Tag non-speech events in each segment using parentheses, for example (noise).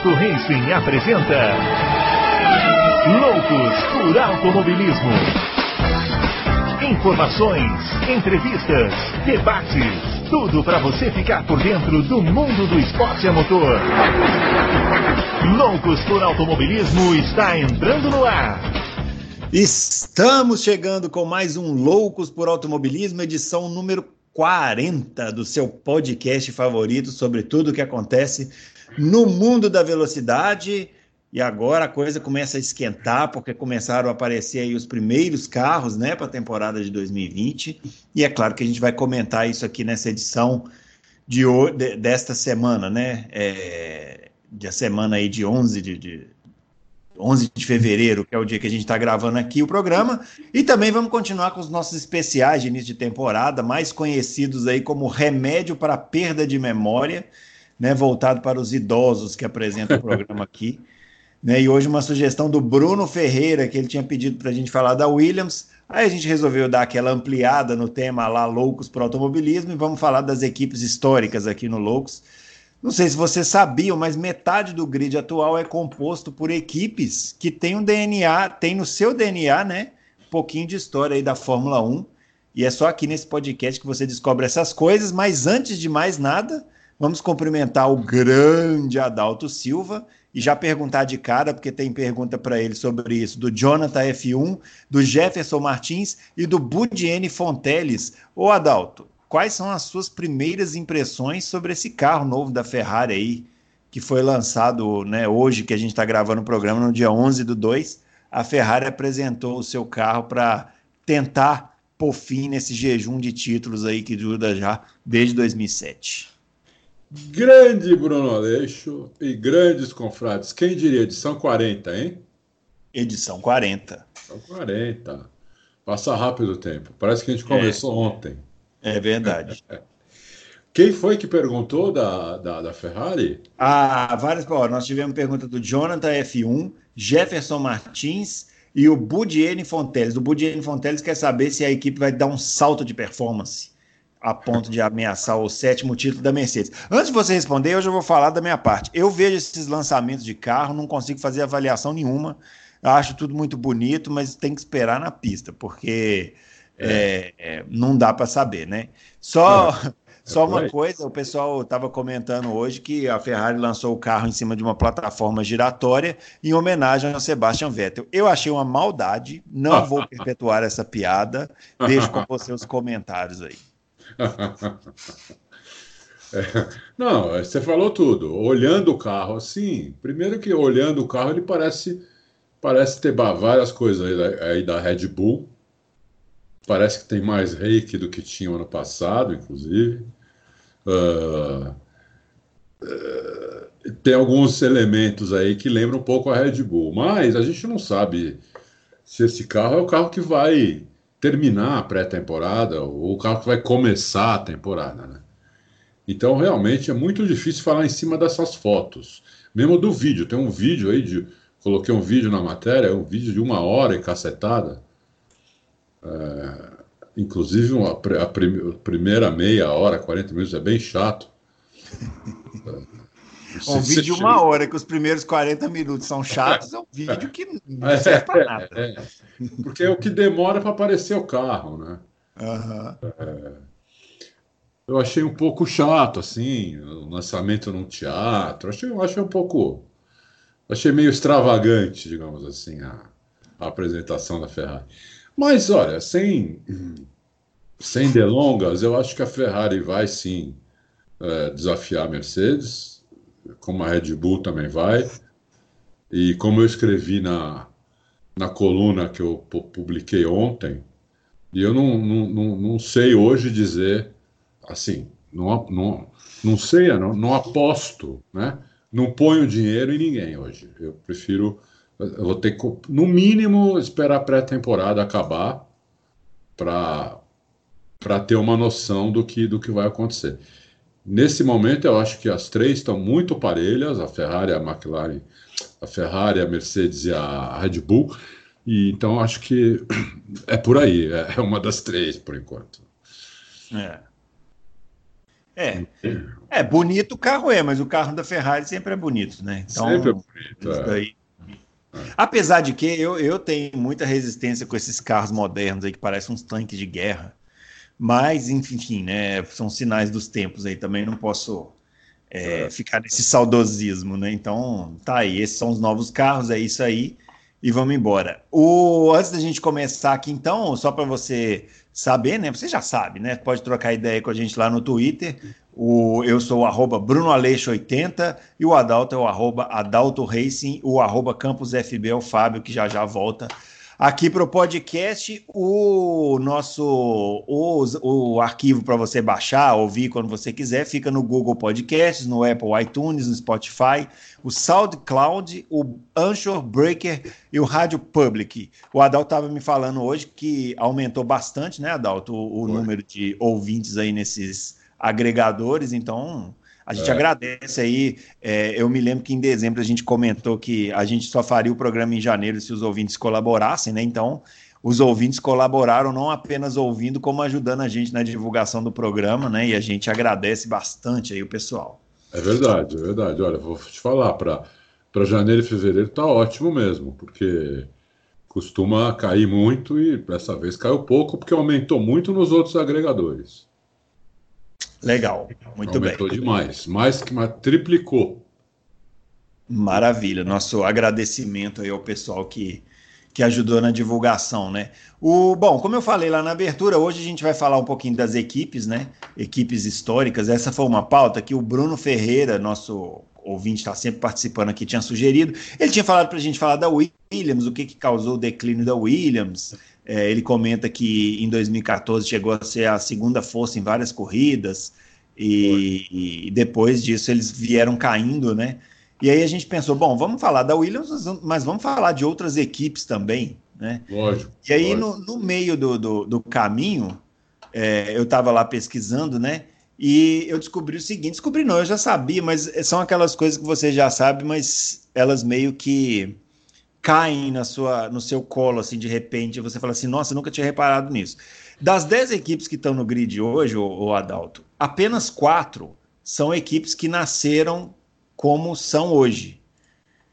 Auto Racing apresenta Loucos por Automobilismo. Informações, entrevistas, debates, tudo para você ficar por dentro do mundo do esporte a motor. Loucos por Automobilismo está entrando no ar. Estamos chegando com mais um Loucos por Automobilismo, edição número 40 do seu podcast favorito sobre tudo o que acontece no mundo da velocidade. E agora a coisa começa a esquentar, porque começaram a aparecer aí os primeiros carros né, para a temporada de 2020. E é claro que a gente vai comentar isso aqui nessa edição de, de desta semana, né? É, da semana aí de 11 de, de 11 de fevereiro, que é o dia que a gente está gravando aqui o programa. E também vamos continuar com os nossos especiais de início de temporada, mais conhecidos aí como remédio para perda de memória, né, voltado para os idosos que apresentam o programa aqui. Né, e hoje uma sugestão do Bruno Ferreira, que ele tinha pedido para a gente falar da Williams. Aí a gente resolveu dar aquela ampliada no tema lá, Loucos para Automobilismo, e vamos falar das equipes históricas aqui no Loucos. Não sei se vocês sabiam, mas metade do grid atual é composto por equipes que têm um DNA, tem no seu DNA, né? Um pouquinho de história aí da Fórmula 1. E é só aqui nesse podcast que você descobre essas coisas. Mas antes de mais nada, vamos cumprimentar o grande Adalto Silva e já perguntar de cara, porque tem pergunta para ele sobre isso, do Jonathan F1, do Jefferson Martins e do Budiene Fonteles. Ô Adalto, quais são as suas primeiras impressões sobre esse carro novo da Ferrari aí, que foi lançado né, hoje, que a gente está gravando o programa, no dia 11 do 2. A Ferrari apresentou o seu carro para tentar pôr fim nesse jejum de títulos aí que dura já desde 2007. Grande Bruno Aleixo e grandes confrades. Quem diria? Edição 40, hein? Edição 40. Edição 40. Passa rápido o tempo. Parece que a gente começou é. ontem. É verdade. (laughs) Quem foi que perguntou da, da, da Ferrari? Ah, várias. Ó, nós tivemos pergunta do Jonathan F1, Jefferson Martins e o Budiene Fonteles. O Budiene Fonteles quer saber se a equipe vai dar um salto de performance a ponto de ameaçar o sétimo título da Mercedes. Antes de você responder, eu já vou falar da minha parte. Eu vejo esses lançamentos de carro, não consigo fazer avaliação nenhuma. acho tudo muito bonito, mas tem que esperar na pista, porque é. É, não dá para saber, né? Só, é. (laughs) só uma coisa, o pessoal estava comentando hoje que a Ferrari lançou o carro em cima de uma plataforma giratória em homenagem a Sebastian Vettel. Eu achei uma maldade, não vou (laughs) perpetuar essa piada. Deixo com você os comentários aí. (laughs) É, não, você falou tudo. Olhando o carro, assim, primeiro que olhando o carro, ele parece parece ter várias coisas aí aí da Red Bull, Parece que tem mais reiki do que tinha ano passado, inclusive. Uh, uh, tem alguns elementos aí que lembram um pouco a Red Bull, mas a gente não sabe se esse carro é o carro que vai terminar a pré-temporada ou o carro que vai começar a temporada, né? Então, realmente é muito difícil falar em cima dessas fotos. Mesmo do vídeo, tem um vídeo aí de. Coloquei um vídeo na matéria, um vídeo de uma hora e cacetada é, inclusive, uma, a, primeira meia hora, 40 minutos, é bem chato. (laughs) um vídeo de uma hora, que os primeiros 40 minutos são chatos, é um vídeo que não (laughs) serve para nada. É, é, porque é o que demora para aparecer o carro, né? Uhum. É, eu achei um pouco chato, assim, o lançamento num teatro. Achei, achei um pouco. Achei meio extravagante, digamos assim, a, a apresentação da Ferrari. Mas olha, sem, sem delongas, eu acho que a Ferrari vai sim é, desafiar a Mercedes, como a Red Bull também vai. E como eu escrevi na, na coluna que eu publiquei ontem, e eu não, não, não, não sei hoje dizer assim, não, não, não sei, não, não aposto, né? Não ponho dinheiro em ninguém hoje. Eu prefiro eu vou ter que, no mínimo, esperar a pré-temporada acabar para ter uma noção do que, do que vai acontecer. Nesse momento, eu acho que as três estão muito parelhas, a Ferrari, a McLaren, a Ferrari, a Mercedes e a Red Bull. E, então, acho que é por aí, é, é uma das três, por enquanto. É. É. É, bonito o carro é, mas o carro da Ferrari sempre é bonito, né? Então, sempre é bonito. É. Daí... Apesar de que eu, eu tenho muita resistência com esses carros modernos aí que parecem uns tanques de guerra. Mas, enfim, né? São sinais dos tempos aí também, não posso é, é. ficar nesse saudosismo, né? Então, tá aí, esses são os novos carros, é isso aí. E vamos embora. O, antes da gente começar aqui, então, só para você saber, né? Você já sabe, né? Pode trocar ideia com a gente lá no Twitter. O, eu sou o arroba BrunoAleixo80 e o Adalto é o arroba Adalto Racing, o arroba CampusFB é o Fábio, que já já volta aqui para o podcast. O nosso o, o arquivo para você baixar, ouvir quando você quiser, fica no Google Podcasts, no Apple iTunes, no Spotify, o SoundCloud, o Anchor Breaker e o Rádio Public. O Adalto estava me falando hoje que aumentou bastante, né, Adalto, o, o número de ouvintes aí nesses agregadores, então a gente é. agradece aí. É, eu me lembro que em dezembro a gente comentou que a gente só faria o programa em janeiro se os ouvintes colaborassem, né? Então, os ouvintes colaboraram não apenas ouvindo, como ajudando a gente na divulgação do programa, né? E a gente agradece bastante aí o pessoal. É verdade, é verdade. Olha, vou te falar, para janeiro e fevereiro tá ótimo mesmo, porque costuma cair muito e dessa vez caiu pouco, porque aumentou muito nos outros agregadores. Legal, muito Aumentou bem. Aumentou demais, mais que mais, triplicou. Maravilha, nosso agradecimento aí ao pessoal que, que ajudou na divulgação, né? O, bom, como eu falei lá na abertura, hoje a gente vai falar um pouquinho das equipes, né? Equipes históricas. Essa foi uma pauta que o Bruno Ferreira, nosso ouvinte, está sempre participando aqui, tinha sugerido. Ele tinha falado para a gente falar da Williams, o que, que causou o declínio da Williams. É, ele comenta que em 2014 chegou a ser a segunda força em várias corridas e, e, depois disso eles vieram caindo, né? E aí a gente pensou, bom, vamos falar da Williams, mas vamos falar de outras equipes também, né? Lógico. E aí no, no, meio do, do, do caminho, é, eu estava lá pesquisando, né? E eu descobri o seguinte, descobri não, eu já sabia, mas são aquelas coisas que você já sabe, mas elas meio que caem na sua, no seu colo, assim, de repente, você fala assim, nossa, nunca tinha reparado nisso. Das 10 equipes que estão no grid hoje, o, o Adalto, apenas quatro são equipes que nasceram como são hoje,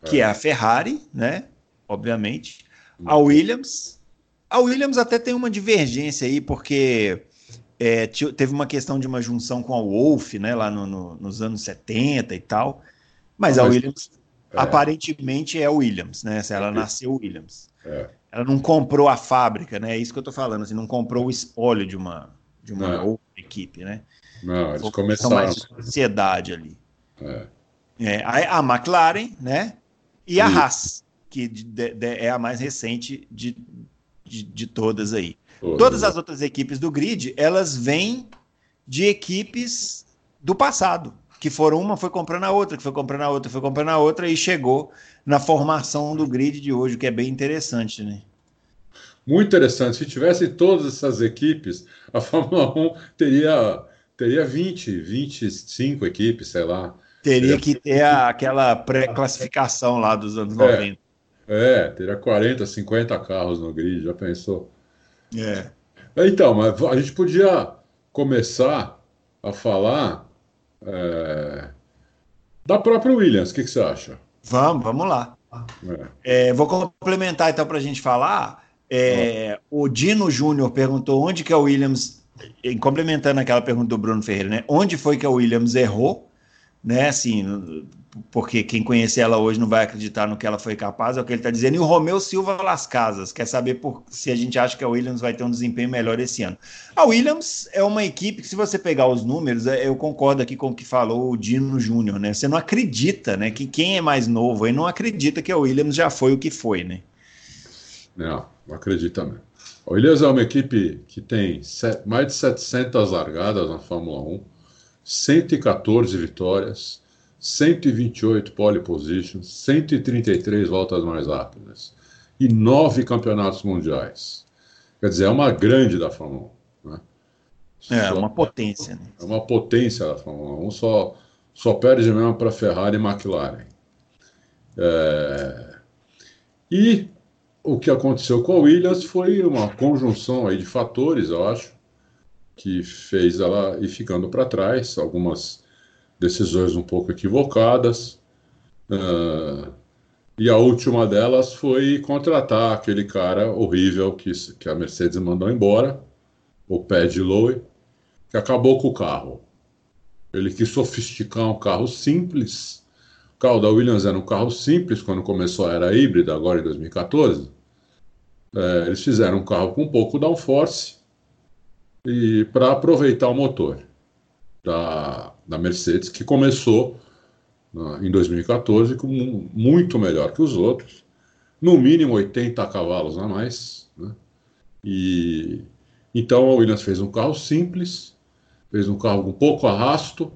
que é, é a Ferrari, né, obviamente, a Williams, a Williams até tem uma divergência aí, porque é, teve uma questão de uma junção com a Wolf, né, lá no, no, nos anos 70 e tal, mas, mas a Williams é. Aparentemente é Williams, né? Ela nasceu Williams. É. Ela não comprou a fábrica, né? É isso que eu tô falando, assim, não comprou o espólio de uma, de uma outra equipe, né? Não, eles começaram. mais de sociedade ali. É. é a, a, McLaren, né? E a Haas, que de, de, é a mais recente de, de, de todas aí. Todas as outras equipes do grid, elas vêm de equipes do passado que foram uma foi comprando a outra, que foi comprando a outra, foi comprando a outra e chegou na formação do grid de hoje, que é bem interessante, né? Muito interessante. Se tivesse todas essas equipes, a (laughs) Fórmula 1 teria teria 20, 25 equipes, sei lá. Teria que ter a, aquela pré-classificação lá dos anos é, 90. É, teria 40, 50 carros no grid, já pensou? É. Então, mas a gente podia começar a falar é... Da própria Williams, o que, que, você acha? Vamos, vamos lá. É. É, vou complementar então para a gente falar. É, o Dino Júnior perguntou onde que a Williams, complementando aquela pergunta do Bruno Ferreira, né? Onde foi que a Williams errou, né? Assim, porque quem conhece ela hoje não vai acreditar no que ela foi capaz, é o que ele está dizendo. E o Romeu Silva Las Casas quer saber por, se a gente acha que a Williams vai ter um desempenho melhor esse ano. A Williams é uma equipe que, se você pegar os números, é, eu concordo aqui com o que falou o Dino Júnior, né? Você não acredita, né? Que quem é mais novo aí não acredita que a Williams já foi o que foi, né? Não, não acredita mesmo. A Williams é uma equipe que tem mais de 700 largadas na Fórmula 1, 114 vitórias 128 pole positions, 133 voltas mais rápidas e nove campeonatos mundiais. Quer dizer, é uma grande da Fórmula 1. Né? É, só, uma potência. Né? É uma potência da Fórmula 1, só, só perde mesmo para Ferrari e McLaren. É... E o que aconteceu com a Williams foi uma conjunção aí de fatores, eu acho. que fez ela ir ficando para trás, algumas decisões um pouco equivocadas. Uh, e a última delas foi contratar aquele cara horrível que, que a Mercedes mandou embora, o Pad Lowe, que acabou com o carro. Ele quis sofisticar um carro simples. O carro da Williams era um carro simples quando começou a era híbrida, agora em 2014. É, eles fizeram um carro com pouco downforce e para aproveitar o motor da, da Mercedes, que começou uh, em 2014 com muito melhor que os outros, no mínimo 80 cavalos a mais. Né? E então a Williams fez um carro simples, fez um carro com pouco arrasto,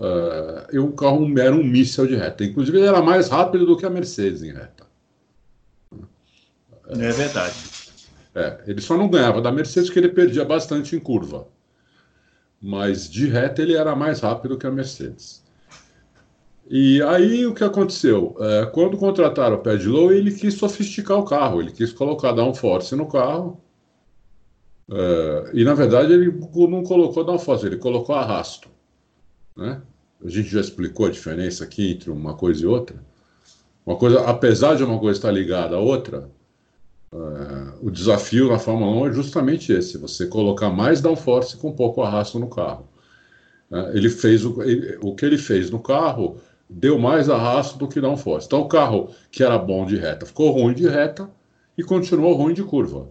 uh, e um carro era um míssel de reta. Inclusive, ele era mais rápido do que a Mercedes em reta. É verdade. É, ele só não ganhava da Mercedes porque ele perdia bastante em curva. Mas de reta ele era mais rápido que a Mercedes. E aí o que aconteceu? É, quando contrataram o Padlow, ele quis sofisticar o carro, ele quis colocar downforce no carro. É, e na verdade ele não colocou downforce, ele colocou arrasto. Né? A gente já explicou a diferença aqui entre uma coisa e outra. Uma coisa, apesar de uma coisa estar ligada à outra, Uh, o desafio na Fórmula 1 é justamente esse: você colocar mais downforce com pouco arrasto no carro. Uh, ele fez o, ele, o que ele fez no carro deu mais arrasto do que downforce. Então, o carro que era bom de reta ficou ruim de reta e continuou ruim de curva,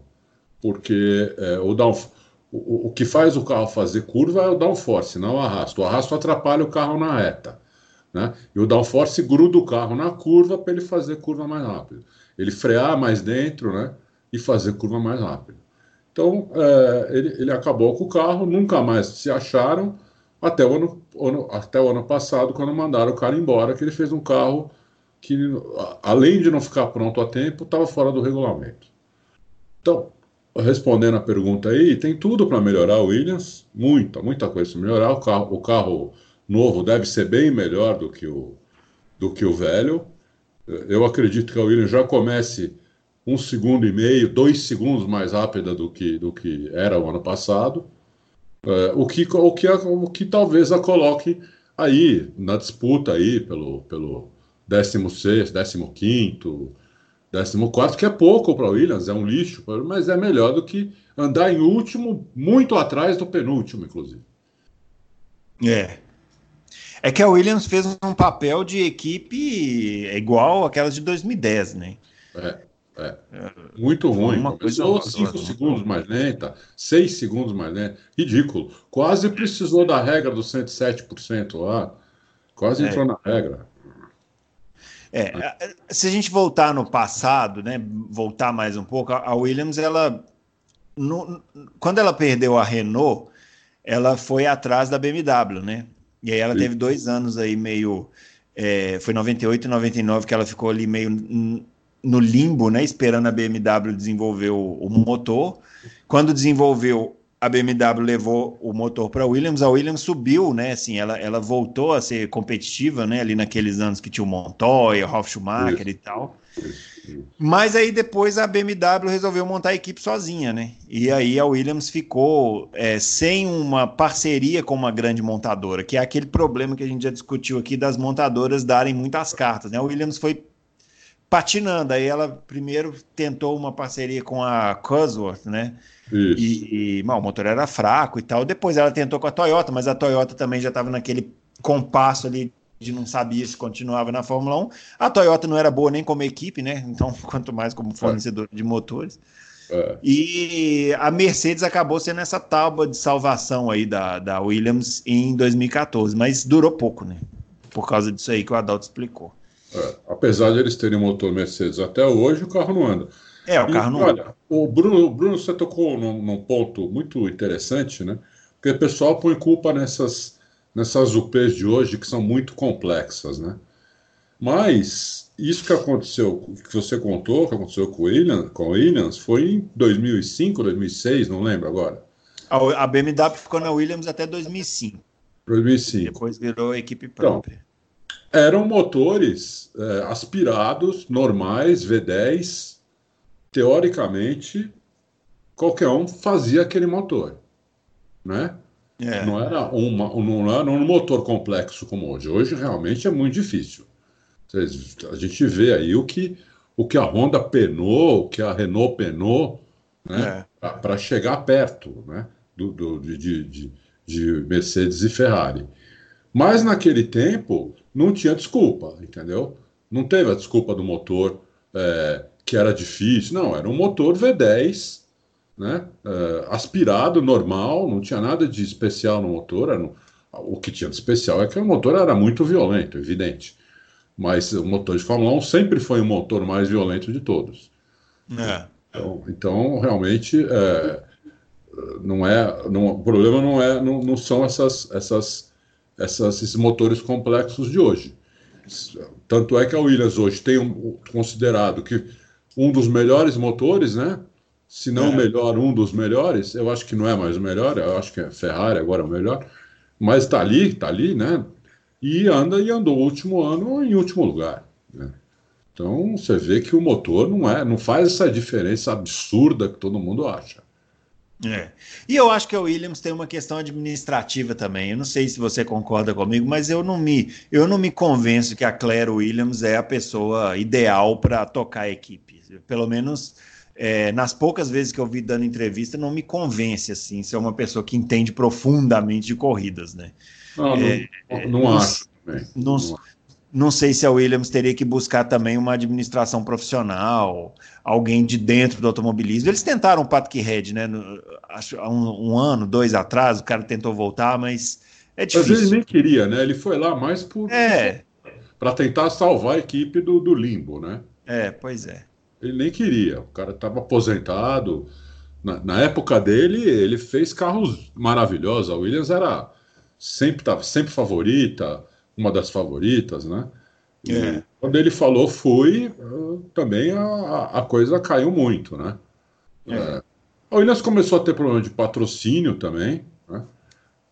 porque é, o, down, o, o, que faz o carro fazer curva é o downforce, não o arrasto. O arrasto atrapalha o carro na reta. Né? E o downforce gruda o carro na curva para ele fazer curva mais rápido ele frear mais dentro, né? E fazer curva mais rápido. Então, é, ele, ele acabou com o carro, nunca mais se acharam, até o, ano, ano, até o ano passado, quando mandaram o cara embora, que ele fez um carro que, além de não ficar pronto a tempo, estava fora do regulamento. Então, respondendo a pergunta aí, tem tudo para melhorar o Williams, muita, muita coisa para melhorar. O carro, o carro novo deve ser bem melhor do que o, do que o velho. Eu acredito que a Williams já comece um segundo e meio, dois segundos mais rápida do que, do que era o ano passado, é, o, que, o, que, o que talvez a coloque aí na disputa aí pelo, pelo 16, 15, 14, que é pouco para a Williams, é um lixo, mas é melhor do que andar em último, muito atrás do penúltimo, inclusive. É, é que a Williams fez um papel de equipe igual aquelas de 2010, né? É, é. Muito ruim. Uma Começou 5 segundos mais lenta, 6 segundos mais lenta. Ridículo. Quase precisou da regra dos 107% lá. Quase é. entrou na regra. É, se a gente voltar no passado, né, voltar mais um pouco, a Williams, ela, no, quando ela perdeu a Renault, ela foi atrás da BMW, né? E aí ela teve dois anos aí meio. É, foi 98 e 99 que ela ficou ali meio no limbo, né? Esperando a BMW desenvolver o, o motor. Quando desenvolveu, a BMW levou o motor para a Williams, a Williams subiu, né? Assim, ela, ela voltou a ser competitiva, né? Ali naqueles anos que tinha o Montoya, o Ralf Schumacher Isso. e tal. Isso. Mas aí depois a BMW resolveu montar a equipe sozinha, né? E aí a Williams ficou é, sem uma parceria com uma grande montadora, que é aquele problema que a gente já discutiu aqui das montadoras darem muitas cartas, né? A Williams foi patinando, aí ela primeiro tentou uma parceria com a Cosworth, né? Isso. E, e bom, o motor era fraco e tal. Depois ela tentou com a Toyota, mas a Toyota também já estava naquele compasso ali não sabia se continuava na Fórmula 1. A Toyota não era boa nem como equipe, né? Então, (laughs) quanto mais como fornecedor é. de motores. É. E a Mercedes acabou sendo essa tábua de salvação aí da, da Williams em 2014, mas durou pouco, né? Por causa disso aí que o Adalto explicou. É. Apesar de eles terem motor Mercedes até hoje, o carro não anda. É, o carro e, não olha, anda. O Bruno, o Bruno você tocou num, num ponto muito interessante, né? Porque o pessoal põe culpa nessas nessas UPs de hoje que são muito complexas, né? Mas isso que aconteceu, que você contou, que aconteceu com o Williams, com o Williams foi em 2005, 2006, não lembro agora. A BMW ficou na Williams até 2005. 2005. Depois virou equipe própria. Então, eram motores é, aspirados, normais, V10. Teoricamente, qualquer um fazia aquele motor. né? É. Não era uma, não era um motor complexo como hoje. Hoje realmente é muito difícil. A gente vê aí o que, o que a Honda penou, o que a Renault penou, né? É. Para chegar perto, né? Do, do de, de, de Mercedes e Ferrari. Mas naquele tempo não tinha desculpa, entendeu? Não teve a desculpa do motor é, que era difícil, não, era um motor V10 né? Uh, aspirado, normal, não tinha nada de especial no motor. No... o que tinha de especial é que o motor era muito violento, evidente. Mas o motor de Fórmula 1 sempre foi o motor mais violento de todos. É. Então, então, realmente, é, não é, não, o problema não, é, não, não são essas, essas, essas, esses motores complexos de hoje. Tanto é que a Williams hoje tem um, considerado que um dos melhores motores, né? Se não o é. melhor, um dos melhores. Eu acho que não é mais o melhor, eu acho que é Ferrari agora é o melhor, mas está ali, está ali, né? E anda e andou o último ano em último lugar. Né? Então você vê que o motor não é, não faz essa diferença absurda que todo mundo acha. É. E eu acho que a Williams tem uma questão administrativa também. Eu não sei se você concorda comigo, mas eu não me, eu não me convenço que a Claire Williams é a pessoa ideal para tocar a equipe. Pelo menos é, nas poucas vezes que eu vi dando entrevista, não me convence assim, ser uma pessoa que entende profundamente de corridas, né? Não, é, não, não, acho. Não, não, não, sei se a Williams teria que buscar também uma administração profissional, alguém de dentro do automobilismo. Eles tentaram o Patrick Red, né? No, acho, há um, um, ano, dois atrás, o cara tentou voltar, mas é difícil. Às vezes nem queria, né? Ele foi lá mais por é. para tentar salvar a equipe do, do limbo, né? É, pois é. Ele nem queria. O cara estava aposentado. Na, na, época dele, ele fez carros maravilhosos. A Williams era sempre, tava, sempre favorita, uma das favoritas, né? É. Quando ele falou fui, também a, a coisa caiu muito, né? É. É. A Williams começou a ter problema de patrocínio também, né?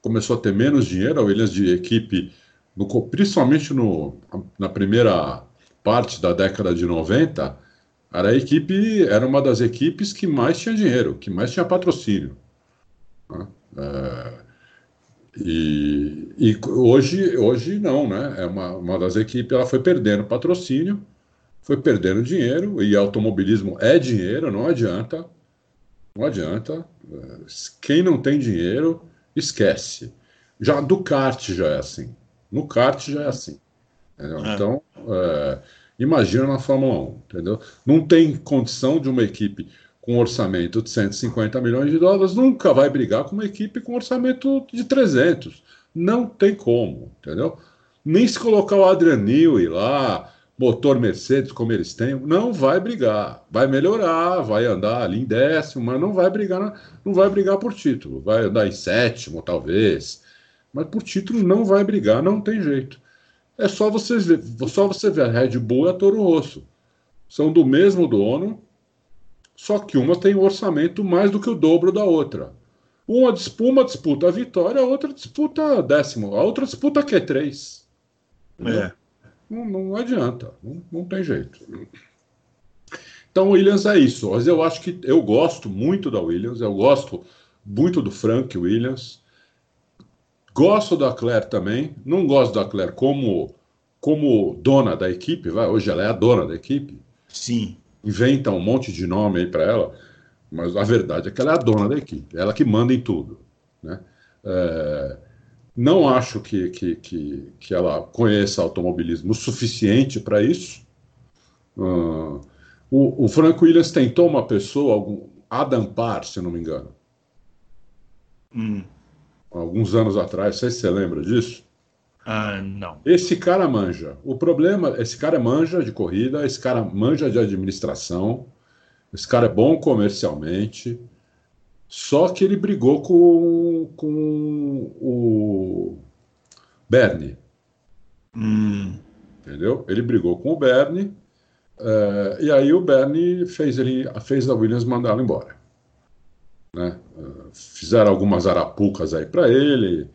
começou a ter menos dinheiro. A Williams de equipe, no, principalmente no, na primeira parte da década de 90, era a equipe, era uma das equipes que mais tinha dinheiro, que mais tinha patrocínio. Né? É, e, e, hoje, hoje não, né? É uma, uma das equipes, ela foi perdendo patrocínio, foi perdendo dinheiro, e automobilismo é dinheiro, não adianta. Não adianta. Quem não tem dinheiro, esquece. Já do kart já é assim. No kart já é assim. É. Então, é, Imagina na Fórmula 1, entendeu? Não tem condição de uma equipe com orçamento de 150 milhões de dólares nunca vai brigar com uma equipe com orçamento de 300. Não tem como, entendeu? Nem se colocar o Adrian Newey lá, motor Mercedes como eles têm, não vai brigar. Vai melhorar, vai andar ali em décimo, mas não vai brigar, não vai brigar por título. Vai andar em sétimo, talvez. Mas por título não vai brigar, não tem jeito. É só você ver, só você ver a Red Bull e a Toro Rosso. São do mesmo dono, só que uma tem um orçamento mais do que o dobro da outra. Uma, uma disputa a vitória, a outra disputa a décimo, a outra disputa a Q3. É. Não, não adianta, não, não tem jeito. Então, Williams é isso. Mas eu acho que eu gosto muito da Williams, eu gosto muito do Frank Williams. Gosto da Claire também, não gosto da Claire como, como dona da equipe, vai, hoje ela é a dona da equipe. Sim. Inventa um monte de nome aí para ela, mas a verdade é que ela é a dona da equipe, ela que manda em tudo. Né? É, não acho que, que, que, que, ela conheça automobilismo o suficiente para isso. Uh, o, o Frank Williams tentou uma pessoa, algum, Adam Parr, se não me engano. Hum alguns anos atrás, não sei se você lembra disso. Ah, não. Esse cara manja. O problema, esse cara manja de corrida, esse cara manja de administração, esse cara é bom comercialmente, só que ele brigou com, com o Bernie. Hum. Entendeu? Ele brigou com o Bernie, uh, e aí o Bernie fez, ele, fez a Williams mandá-lo embora. Né? Fizeram algumas arapucas aí para ele.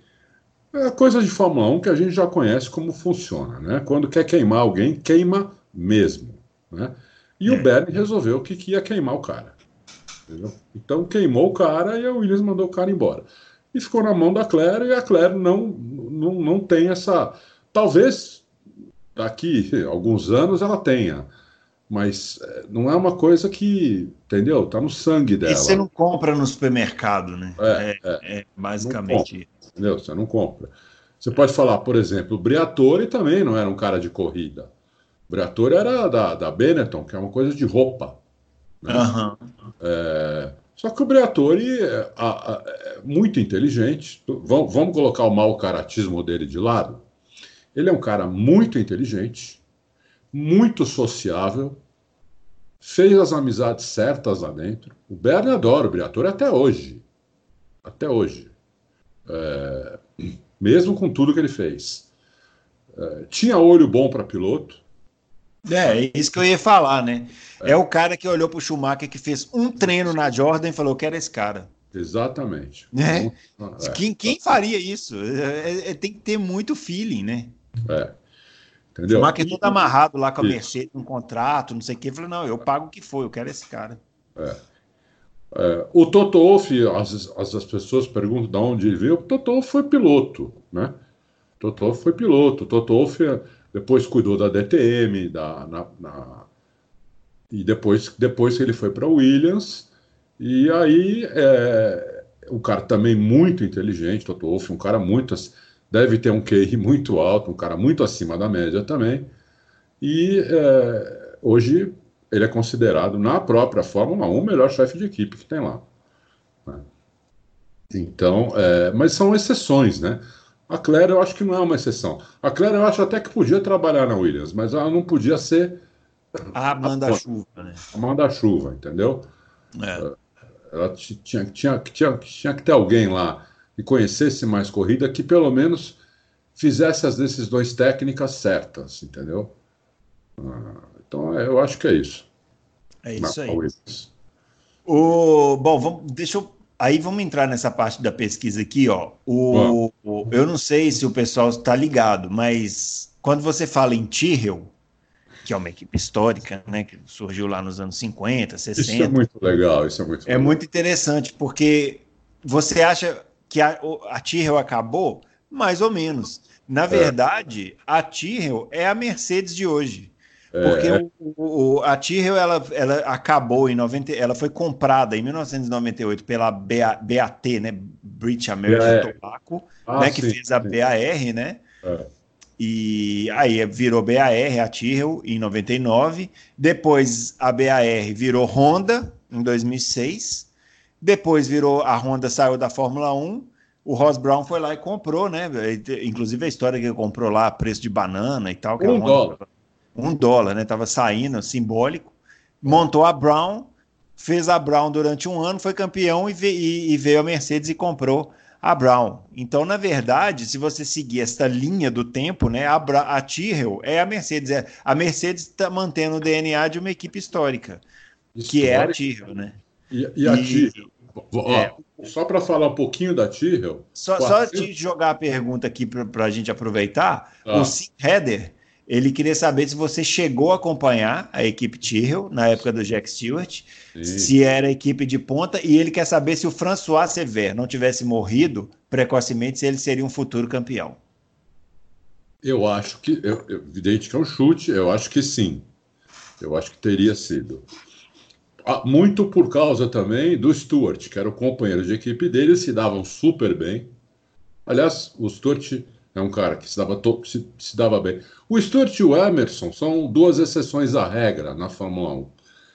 É coisa de Fórmula 1 que a gente já conhece como funciona. Né? Quando quer queimar alguém, queima mesmo. Né? E é. o Bernie resolveu que, que ia queimar o cara. Entendeu? Então queimou o cara e a Williams mandou o cara embora. e ficou na mão da Claire, e a Claire não, não, não tem essa. Talvez daqui alguns anos ela tenha, mas eh, não é uma coisa que, entendeu? Está no sangue dela. E você não compra no supermercado, né? É, é, é basicamente isso. Entendeu? Você não compra. Você pode falar, por exemplo, o Briatore também não era um cara de corrida. O Briatore era da, da Benetton, que é uma coisa de roupa. Né? Uhum. É, só que o Briatore é, é, muito inteligente. Vamos, vamos colocar o mau caratismo dele de lado. Ele é um cara muito inteligente, muito sociável, fez as amizades certas lá dentro. O Bernie adora o Briatore até hoje. Até hoje. É, mesmo com tudo que ele fez. É, tinha olho bom para piloto. É, é isso que eu ia falar, né? É, é o cara que olhou para o Schumacher que fez um treino na Jordan e falou: Eu quero esse cara. Exatamente. É. é. Quem, quem faria isso? É, é, tem que ter muito feeling, né? É. Entendeu? O Schumacher todo amarrado lá com a Mercedes, um contrato, não sei o quê. Falou: Não, eu pago o que foi, eu quero esse cara. É. É, o Toto Wolff, as, as, as, pessoas perguntam de onde ele veio, o Toto Wolff foi piloto, né? O Toto Wolff foi piloto. O Toto Wolff depois cuidou da DTM, da, na, na... e depois, depois ele foi para Williams, e aí é, um cara também muito inteligente, Toto Wolff, um cara muito, deve ter um QI muito alto, um cara muito acima da média também, e é, hoje ele é considerado, na própria Fórmula 1, o melhor chefe de equipe que tem lá. Né? Então, é, mas são exceções, né? A Claire eu acho que não é uma exceção. A Claire eu acho até que podia trabalhar na Williams, mas ela não podia ser. A manda-chuva, né? A manda-chuva, entendeu? É. Ela tinha, tinha, tinha, tinha que ter alguém lá que conhecesse mais corrida que pelo menos fizesse as decisões técnicas certas, entendeu? Ah, então eu acho que é isso. É isso aí. O, bom, vamos, deixa eu Aí vamos entrar nessa parte da pesquisa aqui, ó. O, o eu não sei se o pessoal está ligado, mas quando você fala em Tyrrell, que é uma equipe histórica, né, que surgiu lá nos anos 50, 60. Isso é muito legal, isso é muito É legal. muito interessante, porque você acha que a, a Tyrrell acabou? Mais ou menos. Na é. verdade, é. a Tyrrell é a Mercedes de hoje. Porque é. o, o, a Tyrrell, ela, ela acabou em 90, ela foi comprada em 1998 pela BA, BAT, né, British American Tobacco, ah, né, que sim, fez a sim. BAR, né? É. E aí virou BAR, a Tyrrell, em 99. Depois a BAR virou Honda, em 2006. Depois virou, a Honda saiu da Fórmula 1. O Ross Brown foi lá e comprou, né? Inclusive a história que ele comprou lá, preço de banana e tal. Que um dólar um dólar, né? Tava saindo, simbólico. Montou a Brown, fez a Brown durante um ano, foi campeão e veio a Mercedes e comprou a Brown. Então, na verdade, se você seguir esta linha do tempo, né, a, Bra a Tyrrell é a Mercedes. É, a Mercedes está mantendo o DNA de uma equipe histórica, histórica? que é a Tyrrell, né? E, e a Tyrrell? É, só para falar um pouquinho da Tyrrell. Só, só te jogar a pergunta aqui para a gente aproveitar. Ah. O Sim Header ele queria saber se você chegou a acompanhar a equipe Tyrrell na época do Jack Stewart, Sim. se era a equipe de ponta, e ele quer saber se o François Sever não tivesse morrido precocemente, se ele seria um futuro campeão. Eu acho que, eu, evidente que é um chute, eu acho que sim. Eu acho que teria sido. Ah, muito por causa também do Stewart, que era o companheiro de equipe dele, se davam super bem. Aliás, o Stewart é um cara que se dava, se, se dava bem. O Stuart e o Emerson são duas exceções à regra na Fórmula 1.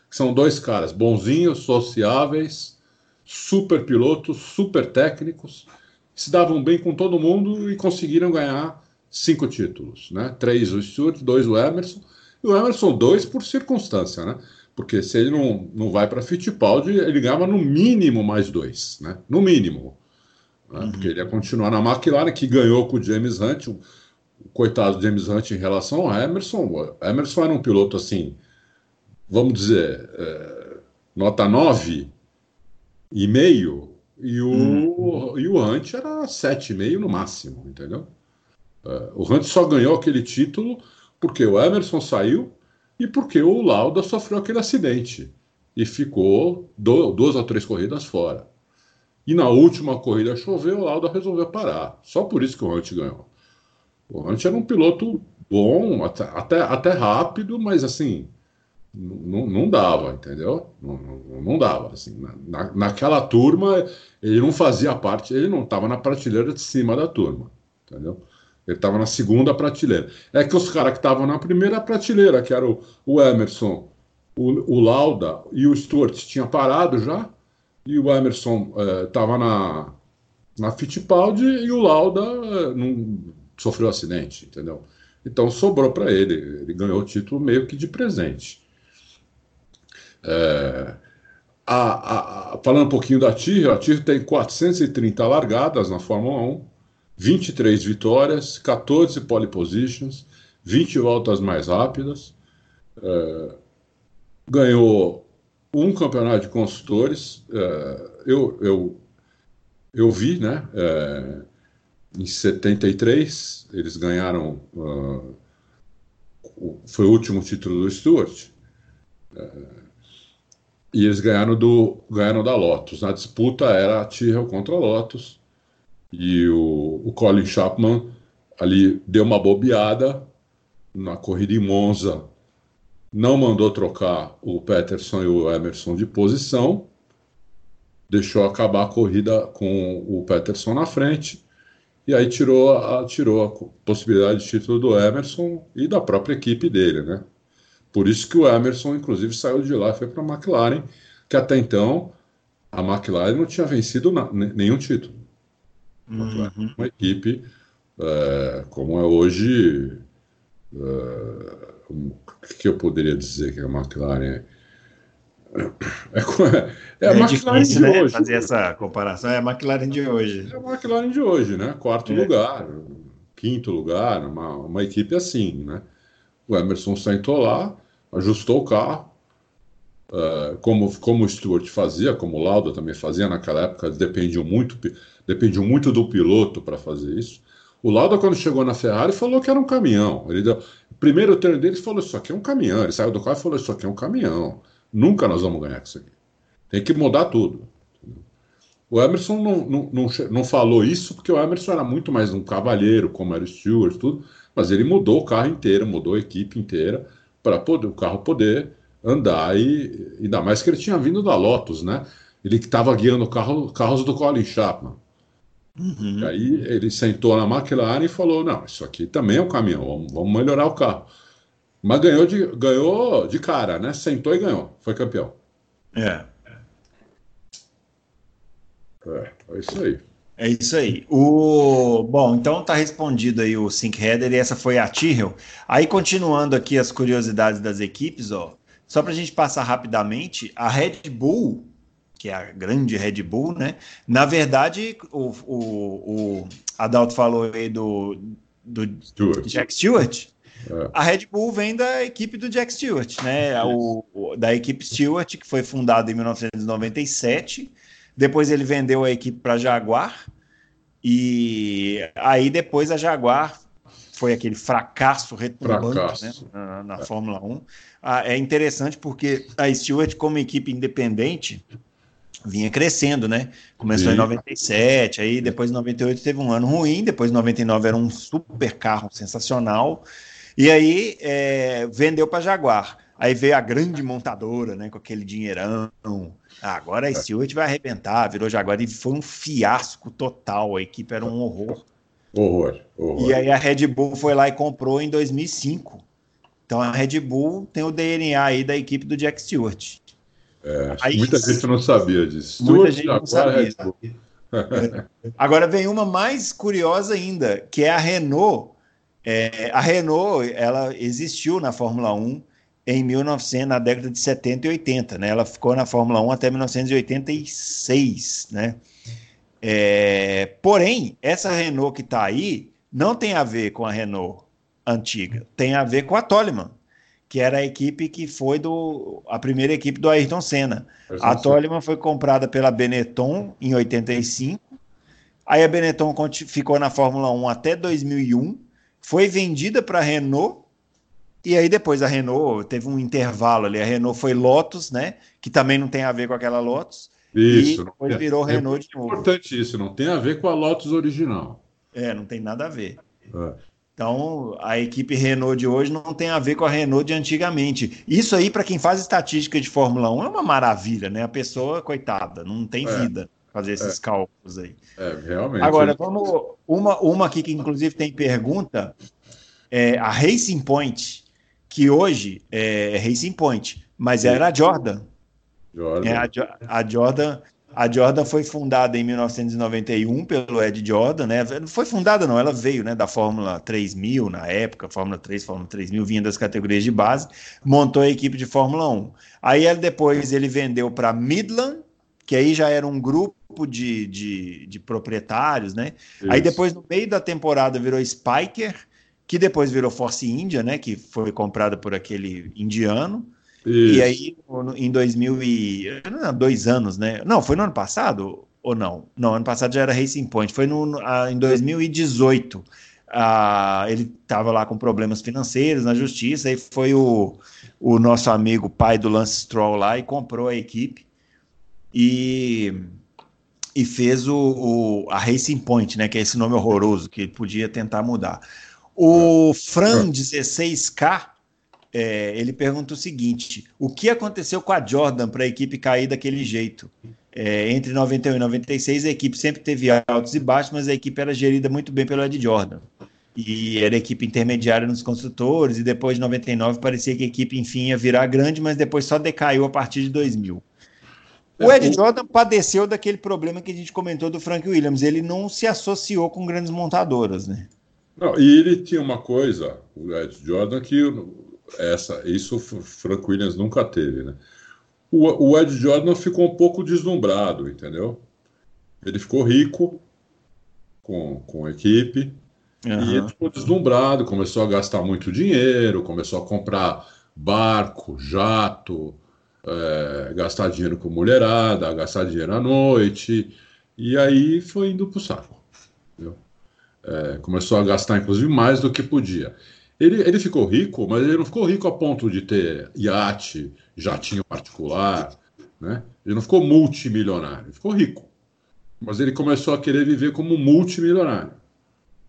São dois caras bonzinhos, sociáveis, super pilotos, super técnicos, se davam bem com todo mundo e conseguiram ganhar cinco títulos. Né? Três o Stuart, dois o Emerson. E o Emerson, dois por circunstância, né? Porque se ele não, não vai para Fittipaldi, ele ganhava no mínimo mais dois, né? No mínimo né? Uhum. Porque ele ia continuar na McLaren, que ganhou com o James Hunt, o, o coitado James Hunt em relação ao Emerson. O Emerson era um piloto assim, vamos dizer, é, nota 9 e meio, e o, uhum. e o Hunt era 7,5 no máximo, entendeu? É, o Hunt só ganhou aquele título porque o Emerson saiu e porque o Lauda sofreu aquele acidente e ficou do, duas ou três corridas fora. E na última corrida choveu, o Lauda resolveu parar. Só por isso que o Hunt ganhou. O Hunt era um piloto bom, até, até, até rápido, mas assim, não, dava, entendeu? Não dava. Assim, na, naquela turma, ele não fazia parte, ele não estava na prateleira de cima da turma, entendeu? Ele estava na segunda prateleira. É que os caras que estavam na primeira prateleira, que era o, o Emerson, o, o Lauda e o Stuart, tinha parado já, e o Emerson estava eh, na, na Fittipaldi e o Lauda eh, não, sofreu acidente, entendeu? Então sobrou para ele, ele ganhou o título meio que de presente. É, a, a, falando um pouquinho da Tyrrell, a Tyrrell tem 430 largadas na Fórmula 1, 23 vitórias, 14 pole positions, 20 voltas mais rápidas, é, ganhou um campeonato de construtores. É, eu, eu, eu vi, né? É, em 73, eles ganharam. Uh, foi o último título do Stuart. Uh, e eles ganharam, do, ganharam da Lotus. Na disputa era a Tyrrell contra a Lotus. E o, o Colin Chapman ali deu uma bobeada na corrida em Monza. Não mandou trocar o Peterson e o Emerson de posição. Deixou acabar a corrida com o Peterson na frente. E aí tirou a, tirou a possibilidade de título do Emerson e da própria equipe dele, né? Por isso que o Emerson, inclusive, saiu de lá e foi para a McLaren, que até então a McLaren não tinha vencido nenhum título. Uhum. Uma equipe é, como é hoje. É, o que eu poderia dizer que a McLaren é? É, é a é McLaren difícil, de né, hoje. Fazer essa comparação é a McLaren de hoje. É a McLaren de hoje, né? Quarto é. lugar, quinto lugar, uma, uma equipe assim, né? O Emerson sentou lá, ajustou o carro, uh, como, como o Stewart fazia, como o Lauda também fazia naquela época, dependiam muito, dependiam muito do piloto para fazer isso. O Lauda, quando chegou na Ferrari, falou que era um caminhão. Ele deu, primeiro treino dele falou: Isso aqui é um caminhão. Ele saiu do carro e falou: Isso aqui é um caminhão. Nunca nós vamos ganhar com isso aqui. Tem que mudar tudo. O Emerson não, não, não, não, falou isso porque o Emerson era muito mais um cavalheiro, como era o Stewart, tudo, mas ele mudou o carro inteiro, mudou a equipe inteira para o carro poder andar e ainda mais que ele tinha vindo da Lotus, né? Ele que estava guiando carro, carros do Colin Chapman. Uhum. E aí ele sentou na McLaren e falou: não, isso aqui também é um caminhão, vamos, vamos melhorar o carro. Mas ganhou de, ganhou de cara, né? Sentou e ganhou, foi campeão. É. É, é isso aí. É isso aí. O bom, então tá respondido aí o Sync Header e essa foi a Tyrrell. Aí continuando aqui as curiosidades das equipes, ó. Só para a gente passar rapidamente, a Red Bull, que é a grande Red Bull, né? Na verdade, o, o, o Adalto falou aí do, do Stewart. Jack Stewart. É. A Red Bull vem da equipe do Jack Stewart, né? O, o, da equipe Stewart, que foi fundada em 1997 depois ele vendeu a equipe para a Jaguar. E aí depois a Jaguar foi aquele fracasso retumbante né, na, na é. Fórmula 1. Ah, é interessante porque a Stewart, como equipe independente, vinha crescendo, né? Começou Sim. em 97, aí depois em 98 teve um ano ruim, depois em 99 era um super carro sensacional, e aí é, vendeu para Jaguar. Aí veio a grande montadora, né, com aquele dinheirão, ah, agora a Stewart vai arrebentar, virou Jaguar e foi um fiasco total. A equipe era um horror. Horror, horror. E aí a Red Bull foi lá e comprou em 2005. Então a Red Bull tem o DNA aí da equipe do Jack Stewart. É, aí, muita gente não sabia disso. Muita gente não sabia. É. Agora vem uma mais curiosa ainda, que é a Renault. É, a Renault, ela existiu na Fórmula 1 em 1900, na década de 70 e 80, né? Ela ficou na Fórmula 1 até 1986, né? É, porém, essa Renault que está aí não tem a ver com a Renault antiga, tem a ver com a Toleman, que era a equipe que foi do a primeira equipe do Ayrton Senna. A Toleman foi comprada pela Benetton em 85. Aí a Benetton ficou na Fórmula 1 até 2001, foi vendida para a Renault e aí depois a Renault teve um intervalo ali. A Renault foi Lotus, né? Que também não tem a ver com aquela Lotus. Isso. E depois virou é, Renault de novo. É importante isso, não tem a ver com a Lotus original. É, não tem nada a ver. É. Então, a equipe Renault de hoje não tem a ver com a Renault de antigamente. Isso aí, para quem faz estatística de Fórmula 1, é uma maravilha, né? A pessoa, coitada, não tem é. vida fazer esses é. cálculos aí. É, realmente. Agora, vamos. Uma, uma aqui que, inclusive, tem pergunta: é a Racing Point, que hoje é Racing Point, mas era a Jordan. Jordan. É, a, a Jordan a Jordan foi fundada em 1991 pelo Ed Jordan, né? Foi fundada não, ela veio, né, da Fórmula 3000 na época, Fórmula 3, Fórmula 3000 vinha das categorias de base, montou a equipe de Fórmula 1. Aí ele, depois ele vendeu para Midland, que aí já era um grupo de, de, de proprietários, né? Isso. Aí depois no meio da temporada virou Spiker, que depois virou Force India, né, que foi comprada por aquele indiano. Isso. E aí, em 2000 e... dois anos, né? Não, foi no ano passado ou não? Não, ano passado já era Racing Point. Foi no, em 2018. Ah, ele estava lá com problemas financeiros na justiça e foi o, o nosso amigo pai do Lance Stroll lá e comprou a equipe e, e fez o, o, a Racing Point, né? Que é esse nome horroroso que ele podia tentar mudar. O Fran 16K é, ele pergunta o seguinte: o que aconteceu com a Jordan para a equipe cair daquele jeito? É, entre 91 e 96, a equipe sempre teve altos e baixos, mas a equipe era gerida muito bem pelo Ed Jordan. E era equipe intermediária nos construtores, e depois de 99 parecia que a equipe, enfim, ia virar grande, mas depois só decaiu a partir de 2000. O Ed Jordan padeceu daquele problema que a gente comentou do Frank Williams. Ele não se associou com grandes montadoras, né? Não, e ele tinha uma coisa, o Ed Jordan, que essa, isso o Frank Williams nunca teve, né? O, o Ed Jordan ficou um pouco deslumbrado, entendeu? Ele ficou rico com, com a equipe uhum. e ficou deslumbrado, começou a gastar muito dinheiro, começou a comprar barco, jato, é, gastar dinheiro com mulherada, gastar dinheiro à noite, e aí foi indo para o saco. É, começou a gastar, inclusive, mais do que podia. Ele, ele ficou rico, mas ele não ficou rico a ponto de ter iate, jatinho particular, né? Ele não ficou multimilionário, ele ficou rico. Mas ele começou a querer viver como multimilionário.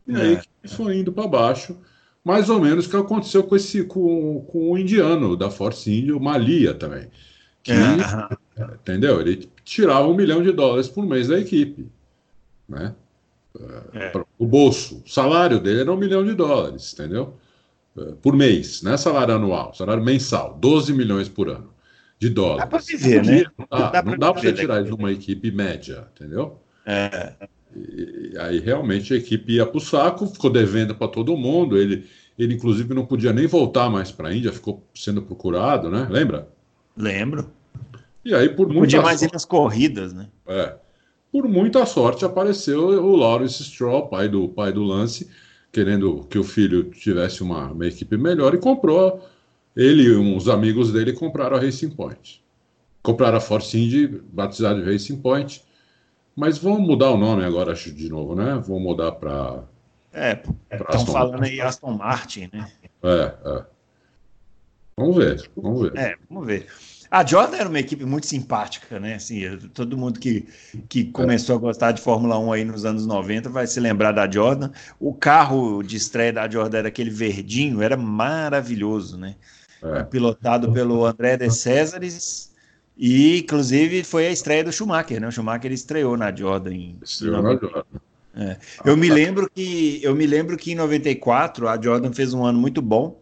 E aí é. foi indo para baixo, mais ou menos o que aconteceu com esse com, com o indiano da Force India, o Malia também. Que, é. entendeu? Ele tirava um milhão de dólares por mês da equipe. Né? É. O bolso. O salário dele era um milhão de dólares, entendeu? Eh, por mês, não é salário anual, salário mensal, 12 milhões por ano de dólares. Dá para viver, né? Não dá, dá para você tirar de uma equipe média, entendeu? É. E, aí realmente a equipe ia para o saco, ficou devendo para todo mundo. Ele, ele inclusive não podia nem voltar mais para a Índia, ficou sendo procurado, né? Lembra? Lembro. E aí por muita podia mais sorte, ir nas corridas, né? É. Por muita sorte apareceu o Lawrence Stroll, pai do pai do Lance, querendo que o filho tivesse uma, uma equipe melhor e comprou. Ele e uns amigos dele compraram a Racing Point. Compraram a Force Indy, batizada de Racing Point. Mas vão mudar o nome agora, acho, de novo, né? Vão mudar para. É, estão falando Martin. aí Aston Martin, né? É, é. Vamos ver, vamos ver. É, vamos ver. A Jordan era uma equipe muito simpática, né? Assim, todo mundo que, que começou a gostar de Fórmula 1 aí nos anos 90 vai se lembrar da Jordan. O carro de estreia da Jordan era aquele verdinho, era maravilhoso, né? É. Pilotado pelo André de Césares. E, inclusive, foi a estreia do Schumacher, né? O Schumacher estreou na Jordan. Em... Estreou na Jordan. É. Eu me lembro que eu me lembro que em 94 a Jordan fez um ano muito bom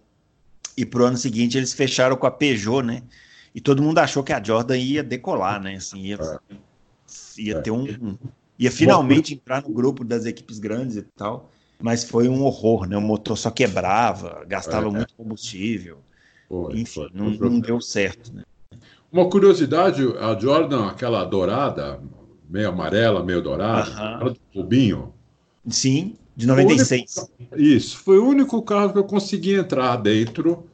e pro ano seguinte eles fecharam com a Peugeot, né? E todo mundo achou que a Jordan ia decolar, né? Assim, ia, é. ia é. ter um, ia finalmente entrar no grupo das equipes grandes e tal, mas foi um horror, né? O motor só quebrava, gastava é. muito combustível, foi, enfim, foi. Não, não, deu certo, né? Uma curiosidade, a Jordan, aquela dourada, meio amarela, meio dourada, uh -huh. do Rubinho. Sim, de 96. Único, isso, foi o único carro que eu consegui entrar dentro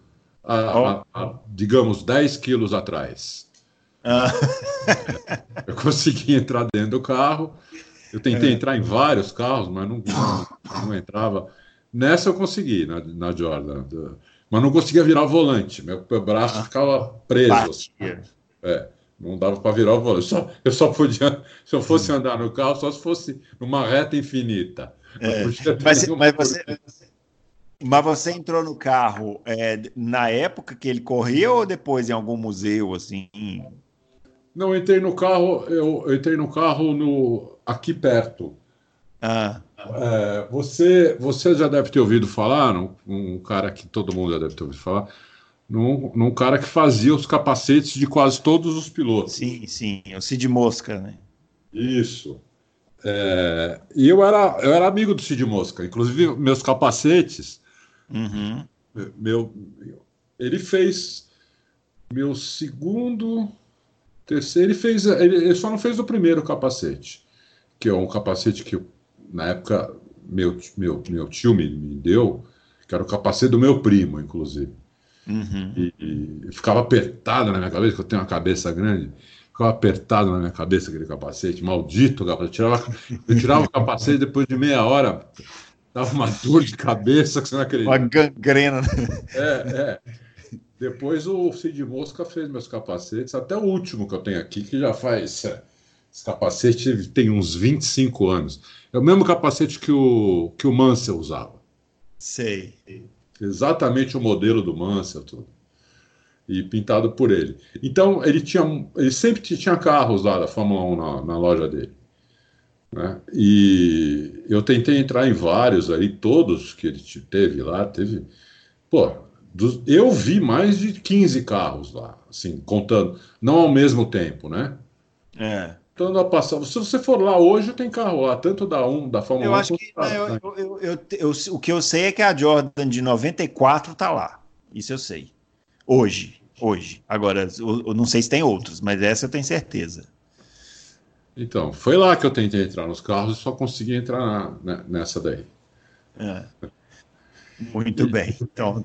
a, a, digamos, 10 quilos atrás. Ah. (laughs) Eu consegui entrar dentro do carro. Eu tentei é. entrar em vários carros, mas não, não, não, entrava. Nessa eu consegui, na, na Jordan. Mas não conseguia virar o volante. Meu braço ah. ficava preso. Assim. É. Não dava para virar o volante. Eu só, eu só podia, se eu fosse andar no carro, só se fosse numa reta infinita. É, mas, mas, você, mas você entrou no carro é, na época que ele corria ou depois em algum museu assim? Não, eu entrei no carro, eu, eu entrei no carro no, aqui perto. Ah. É, você, você já deve ter ouvido falar, um, um, cara que todo mundo já deve ter ouvido falar, num, num cara que fazia os capacetes de quase todos os pilotos. Sim, sim, o Cid Mosca, né? Isso. É, e eu era, eu era amigo do Cid Mosca, inclusive meus capacetes. Uhum. Meu, ele fez meu segundo, terceiro, ele fez, ele, ele só não fez o primeiro capacete, que é um capacete que na época meu, meu, meu tio me, me deu, que era o capacete do meu primo, inclusive. Uhum. E, e, ficava apertado na minha cabeça, que eu tenho uma cabeça grande, ficava apertado na minha cabeça aquele capacete, maldito capacete. Eu tirava, eu tirava o capacete depois de meia hora, dava uma (laughs) dor de cabeça que você não acredita. Uma gangrena. Né? É, é. Depois o Cid Mosca fez meus capacetes, até o último que eu tenho aqui, que já faz. É, esse capacete tem uns 25 anos. É o mesmo capacete que o, que o Mansell usava. Sei. Exatamente o modelo do Mansell, tudo. E pintado por ele. Então, ele tinha. Ele sempre tinha carros lá da Fórmula 1 na, na loja dele. Né? E eu tentei entrar em vários ali, todos que ele teve lá, teve. Pô, dos, eu vi mais de 15 carros lá, assim, contando, não ao mesmo tempo, né? É. Então, a passar. Se você for lá hoje, tem carro lá, tanto da 1, da Fórmula eu 1. Acho que, da, eu, né? eu, eu, eu, o que eu sei é que a Jordan de 94 tá lá. Isso eu sei. Hoje. Hoje. Agora, eu, não sei se tem outros, mas essa eu tenho certeza. Então, foi lá que eu tentei entrar nos carros e só consegui entrar na, né, nessa daí. É. Muito bem. Então,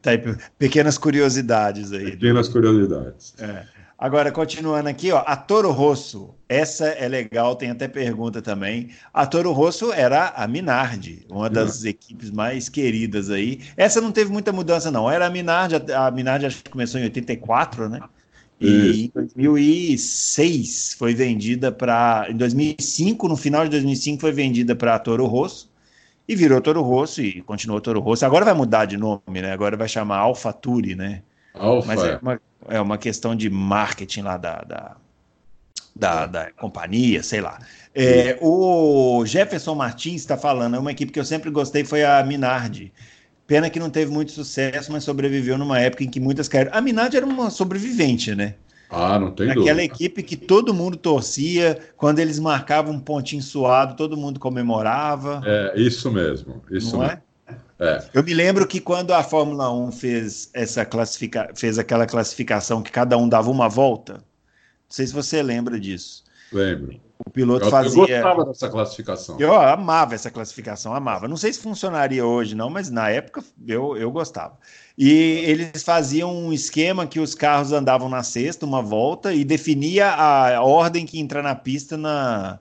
tá aí, pequenas curiosidades aí. Pequenas curiosidades. É. Agora, continuando aqui, ó, a Toro Rosso, essa é legal, tem até pergunta também. A Toro Rosso era a Minardi, uma das equipes mais queridas aí. Essa não teve muita mudança, não. Era a Minardi, a Minardi acho que começou em 84, né? E em 2006 foi vendida para. Em 2005, no final de 2005, foi vendida para Toro Rosso e virou Toro Rosso e continuou Toro Rosso. Agora vai mudar de nome, né? Agora vai chamar Alfa Turi, né? Alfa. Mas é uma, é uma questão de marketing lá da, da, da, da companhia, sei lá. É, o Jefferson Martins está falando, é uma equipe que eu sempre gostei, foi a Minardi. Pena que não teve muito sucesso, mas sobreviveu numa época em que muitas caíram. A Minardi era uma sobrevivente, né? Ah, não tem Aquela dúvida. equipe que todo mundo torcia, quando eles marcavam um pontinho suado, todo mundo comemorava. É, isso mesmo. Isso não mesmo. é? É. Eu me lembro que quando a Fórmula 1 fez, essa classifica... fez aquela classificação que cada um dava uma volta, não sei se você lembra disso. Lembro. O piloto eu, fazia. Eu gostava dessa classificação. Eu amava essa classificação, amava. Não sei se funcionaria hoje, não, mas na época eu, eu gostava. E eles faziam um esquema que os carros andavam na sexta, uma volta, e definia a ordem que entra na pista na,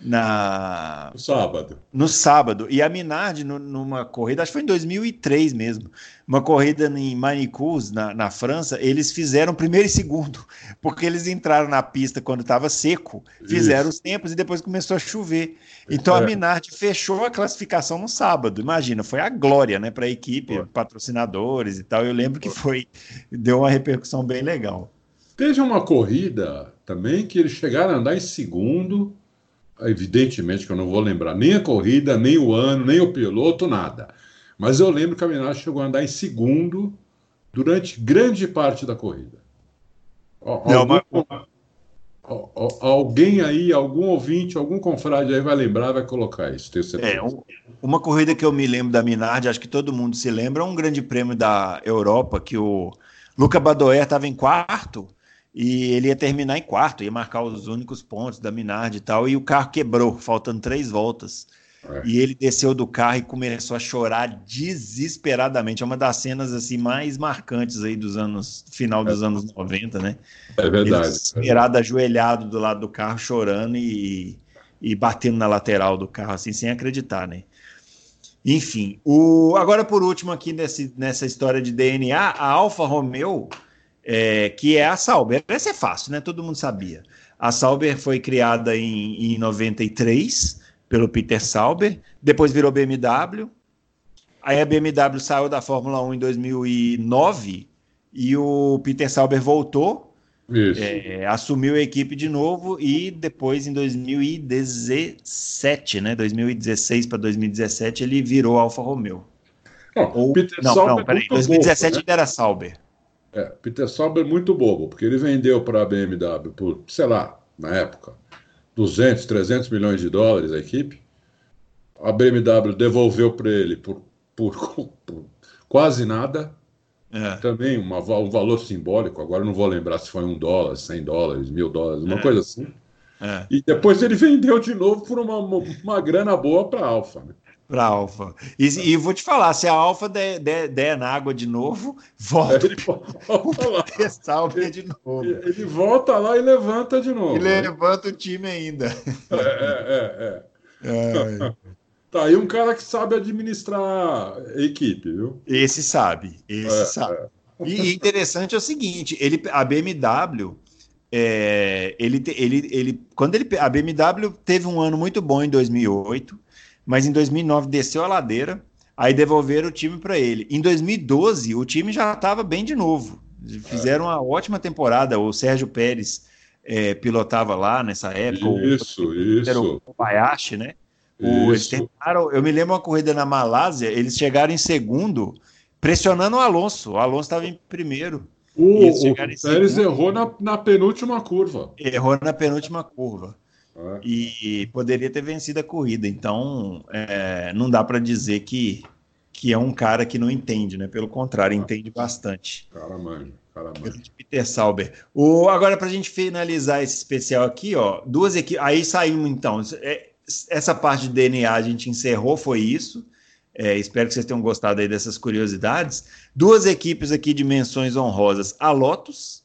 na no sábado. No sábado. E a Minardi, no, numa corrida, acho que foi em 2003 mesmo, uma corrida em Manicus, na, na França, eles fizeram primeiro e segundo, porque eles entraram na pista quando estava seco, fizeram Isso. os tempos e depois começou a chover. Então é. a Minardi fechou a classificação no sábado. Imagina, foi a glória, né, para a equipe, Pô. patrocinadores e tal. Eu lembro que foi deu uma repercussão bem legal. Teve uma corrida também que eles chegaram a andar em segundo Evidentemente que eu não vou lembrar nem a corrida, nem o ano, nem o piloto, nada. Mas eu lembro que a Minardi chegou a andar em segundo durante grande parte da corrida. Algum, alguém aí, algum ouvinte, algum confrade aí vai lembrar, vai colocar isso, tenho certeza. É, um, uma corrida que eu me lembro da Minardi, acho que todo mundo se lembra, é um grande prêmio da Europa que o Luca Badoer estava em quarto e ele ia terminar em quarto, ia marcar os únicos pontos da Minardi e tal, e o carro quebrou, faltando três voltas. É. E ele desceu do carro e começou a chorar desesperadamente. É uma das cenas assim mais marcantes aí dos anos final dos é. anos 90, né? É verdade. Desesperado, ajoelhado do lado do carro, chorando e, e batendo na lateral do carro, assim, sem acreditar, né? Enfim, o, agora por último aqui nesse, nessa história de DNA, a Alfa Romeo é, que é a Sauber. Essa é fácil, né? Todo mundo sabia. A Sauber foi criada em, em 93 pelo Peter Sauber, depois virou BMW. Aí a BMW saiu da Fórmula 1 em 2009 e o Peter Sauber voltou, é, assumiu a equipe de novo e depois em 2017, né, 2016 para 2017 ele virou Alfa Romeo. Não, Ou, Peter não, Sauber não, peraí, 2017 bobo, né? ele era Sauber. É, Peter Sauber é muito bobo, porque ele vendeu para a BMW por, sei lá, na época, 200, 300 milhões de dólares a equipe. A BMW devolveu para ele por, por, (laughs) por, quase nada. É. Também uma, um valor simbólico. Agora não vou lembrar se foi um dólar, 100 dólares, mil dólares, uma é. coisa assim. É. E depois ele (laughs) vendeu de novo por uma, uma grana boa para a Alfa. Né? Para a Alfa. E, e, vou te falar, se a Alfa der, der, der, na água de novo, volta ele volta (laughs) lá. Ele, de novo. Ele volta lá e levanta de novo. E né? levanta o time ainda. É, é, é. é. é. Tá aí um cara que sabe administrar equipe, viu? Esse sabe, esse é, sabe. É. E interessante é o seguinte, ele, a BMW, é, ele, ele, ele, quando ele, a BMW teve um ano muito bom em 2008, mas em 2009 desceu a ladeira, aí devolveram o time para ele. Em 2012, o time já estava bem de novo. Fizeram uma ótima temporada. O Sérgio Pérez é, pilotava lá nessa época. Isso, o, isso. Era o Kobayashi, né? O, eles tentaram, eu me lembro uma corrida na Malásia, eles chegaram em segundo, pressionando o Alonso. O Alonso estava em primeiro. O, o Pérez errou na, na, penúltima curva. Errou na penúltima curva. É. E poderia ter vencido a corrida. Então, é, não dá para dizer que, que é um cara que não entende, né? Pelo contrário, entende bastante. Cara, mano. Peter Sauber. O, agora, para a gente finalizar esse especial aqui, ó, duas equipes. Aí saímos então. É, essa parte de DNA a gente encerrou, foi isso. É, espero que vocês tenham gostado aí dessas curiosidades. Duas equipes aqui de menções honrosas. A Lotus,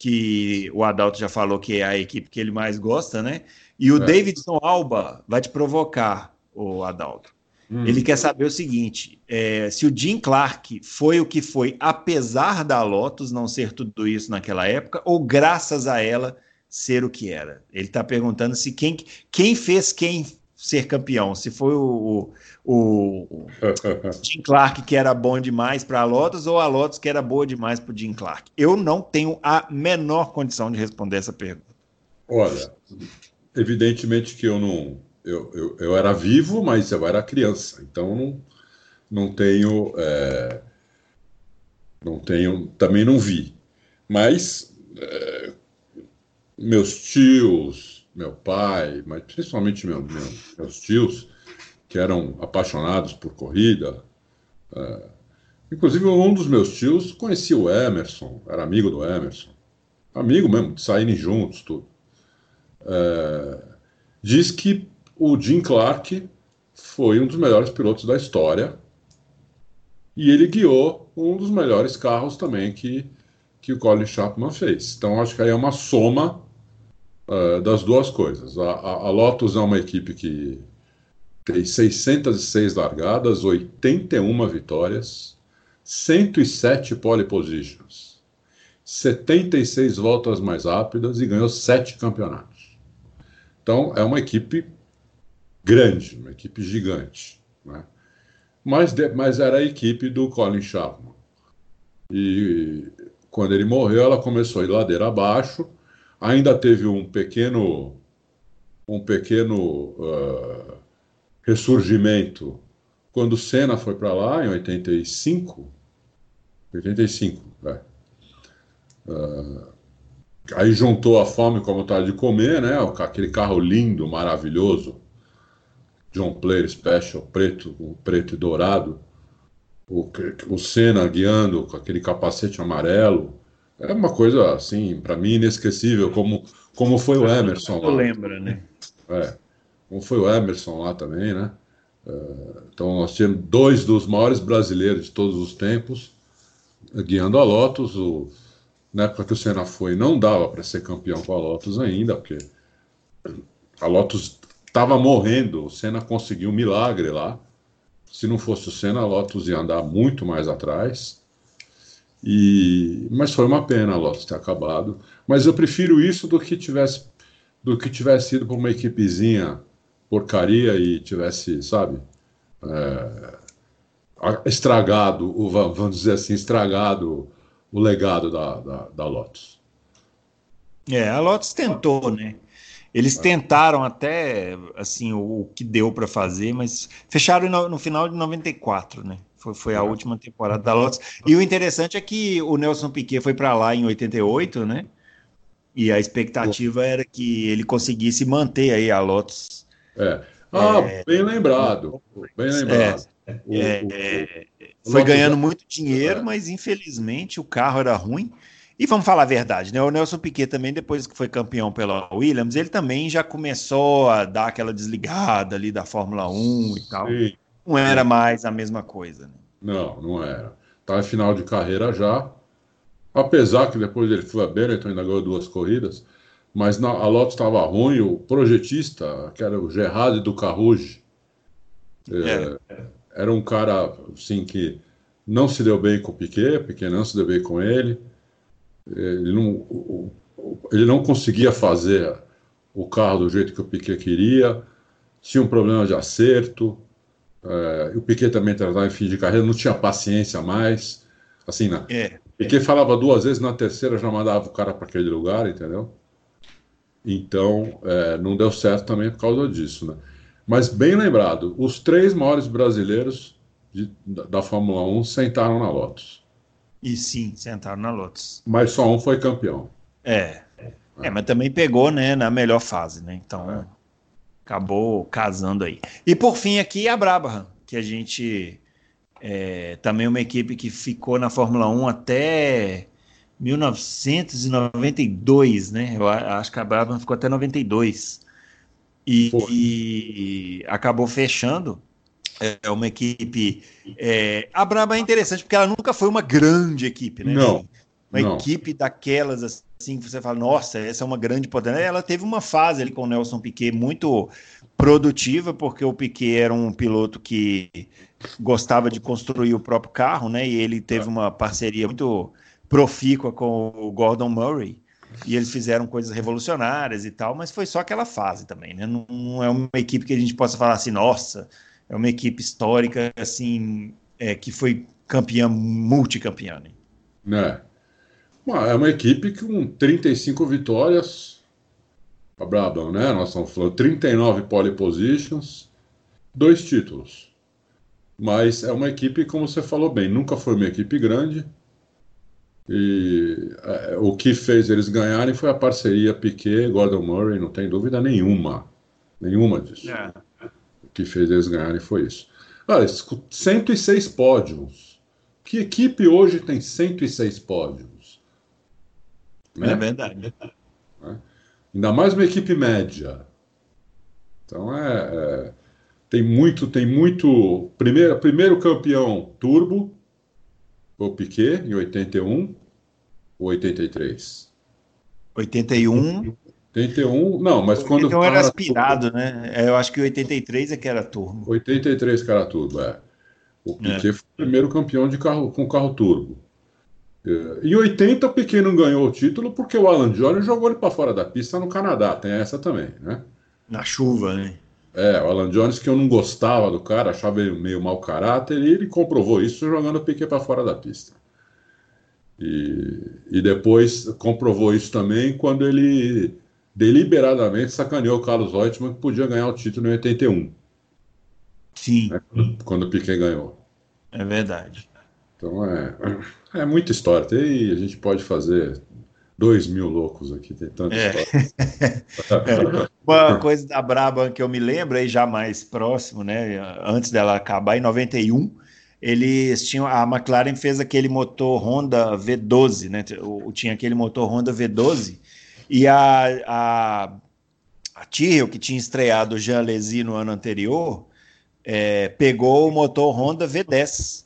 que o Adalto já falou que é a equipe que ele mais gosta, né? E o é. Davidson Alba vai te provocar, o Adalto. Hum. Ele quer saber o seguinte: é, se o Jim Clark foi o que foi, apesar da Lotus não ser tudo isso naquela época, ou graças a ela ser o que era. Ele está perguntando se quem, quem fez quem ser campeão, se foi o, o, (laughs) Jim Clark que era bom demais para a Lotus ou a Lotus que era boa demais para o Jim Clark. Eu não tenho a menor condição de responder essa pergunta. Olha, evidentemente que eu não. Eu, eu, eu era vivo, mas eu era criança, então não, não tenho. É, não tenho. Também não vi. Mas é, meus tios, meu pai, mas principalmente meu, meu, meus tios, que eram apaixonados por corrida. É, inclusive, um dos meus tios conhecia o Emerson, era amigo do Emerson. Amigo mesmo, de saírem juntos, tudo. É, diz que o Jim Clark foi um dos melhores pilotos da história e ele guiou um dos melhores carros também que, que o Colin Chapman fez. Então, acho que aí é uma soma uh, das duas coisas. A, a, a, Lotus é uma equipe que tem 606 largadas, 81 vitórias, 107 pole positions, 76 voltas mais rápidas e ganhou 7 campeonatos. Então, é uma equipe grande, uma equipe gigante. Né? Mas, de, mas era a equipe do Colin Chapman. E quando ele morreu, ela começou a ir ladeira abaixo ainda teve um pequeno um pequeno uh, ressurgimento quando Senna foi para lá em 85 85 é. uh, aí juntou a fome com a vontade de comer né aquele carro lindo maravilhoso John Player Special preto preto e dourado o, o Senna guiando com aquele capacete amarelo é uma coisa, assim, para mim, inesquecível, como, como foi o Emerson lá. lembra, né? É, como foi o Emerson lá também, né? Uh, então, nós tínhamos dois dos maiores brasileiros de todos os tempos guiando a Lotus. O, na época que o Senna foi, não dava para ser campeão com a Lotus ainda, porque a Lotus estava morrendo. O Senna conseguiu um milagre lá. Se não fosse o Senna, a Lotus ia andar muito mais atrás. E, mas foi uma pena a Lotus ter acabado. Mas eu prefiro isso do que tivesse do que tivesse ido para uma equipezinha porcaria e tivesse, sabe, é, estragado, vamos dizer assim, estragado o legado da, da, da Lotus. É, a Lotus tentou, né? Eles é. tentaram até assim o, o que deu para fazer, mas fecharam no, no, final de 94, né? Foi, foi a é. última temporada da Lotus. E o interessante é que o Nelson Piquet foi para lá em 88, né? E a expectativa era que ele conseguisse manter aí a Lotus. É. Ah, é, bem lembrado. Bem é, lembrado. É, o, é, o, foi ganhando muito dinheiro, mas infelizmente o carro era ruim. E vamos falar a verdade, né? O Nelson Piquet também, depois que foi campeão pela Williams, ele também já começou a dar aquela desligada ali da Fórmula 1 e tal. Sim. Não era mais a mesma coisa. Né? Não, não era. Tá em final de carreira já. Apesar que depois ele foi a Benetton, ainda ganhou duas corridas. Mas na, a Lotus estava ruim, o projetista, que era o Gerard do Carruge, é, é. era um cara assim que não se deu bem com o Piquet, o Piquet não se deu bem com ele ele não, ele não conseguia fazer o carro do jeito que o Piquet queria, tinha um problema de acerto, é, o Piquet também estava em fim de carreira, não tinha paciência mais, assim, né? É. Piquet falava duas vezes, na terceira já mandava o cara para aquele lugar, entendeu? Então, é, não deu certo também por causa disso, né? Mas bem lembrado, os três maiores brasileiros de, da, Fórmula 1 sentaram na Lotus. E sim, sentaram na Lotus. Mas só um foi campeão. É. É, mas também pegou, né, na melhor fase, né? Então, é. acabou casando aí. E por fim aqui a Brabham, que a gente é, também uma equipe que ficou na Fórmula 1 até 1992, né? Eu acho que a Brabham ficou até 92. E, e acabou fechando é uma equipe. É, a Braba é interessante porque ela nunca foi uma grande equipe, né? Não. Uma não. equipe daquelas assim que você fala, nossa, essa é uma grande potência. Ela teve uma fase ali com o Nelson Piquet muito produtiva, porque o Piquet era um piloto que gostava de construir o próprio carro, né? E ele teve uma parceria muito profícua com o Gordon Murray. E eles fizeram coisas revolucionárias e tal, mas foi só aquela fase também, né? Não é uma equipe que a gente possa falar assim, nossa, é uma equipe histórica, assim, é, que foi campeã, multicampeã. Né? É. é uma equipe com 35 vitórias, a Brabham, né? Nós estamos falando 39 pole positions, dois títulos. Mas é uma equipe, como você falou bem, nunca foi uma equipe grande. E é, o que fez eles ganharem foi a parceria Piquet-Gordon Murray, não tem dúvida nenhuma. Nenhuma disso. É que fez eles ganharem foi isso. Olha, 106 pódios. Que equipe hoje tem 106 pódios? Né? É verdade. É. Ainda mais uma equipe média. Então é, é, tem muito, tem muito. Primeiro, primeiro campeão turbo, o Piquet, em 81 ou 83? 81. 81, não, mas quando. Então era aspirado, né? É, eu acho que 83 é que era turbo. 83 que era turbo, é. O Piquet é. foi o primeiro campeão de carro, com carro turbo. É, em 80, o Piquet não ganhou o título porque o Alan Jones jogou ele para fora da pista no Canadá. Tem essa também, né? Na chuva, né? É, o Alan Jones, que eu não gostava do cara, achava ele meio mau caráter, e ele comprovou isso jogando o Piquet para fora da pista. E, e depois comprovou isso também quando ele deliberadamente sacaneou o Carlos Reutemann que podia ganhar o título em 81. Sim. Né, quando o Piquet ganhou. É verdade. Então é, é muita história. Tem, a gente pode fazer dois mil loucos aqui, tem tanta é. história. (laughs) é. Uma coisa da Brabham que eu me lembro, aí já mais próximo, né? Antes dela acabar, em 91, eles tinham. A McLaren fez aquele motor Honda V12, né? Tinha aquele motor Honda V12 e a, a, a Tyrrell, que tinha estreado o Jean Lézy no ano anterior, é, pegou o motor Honda V10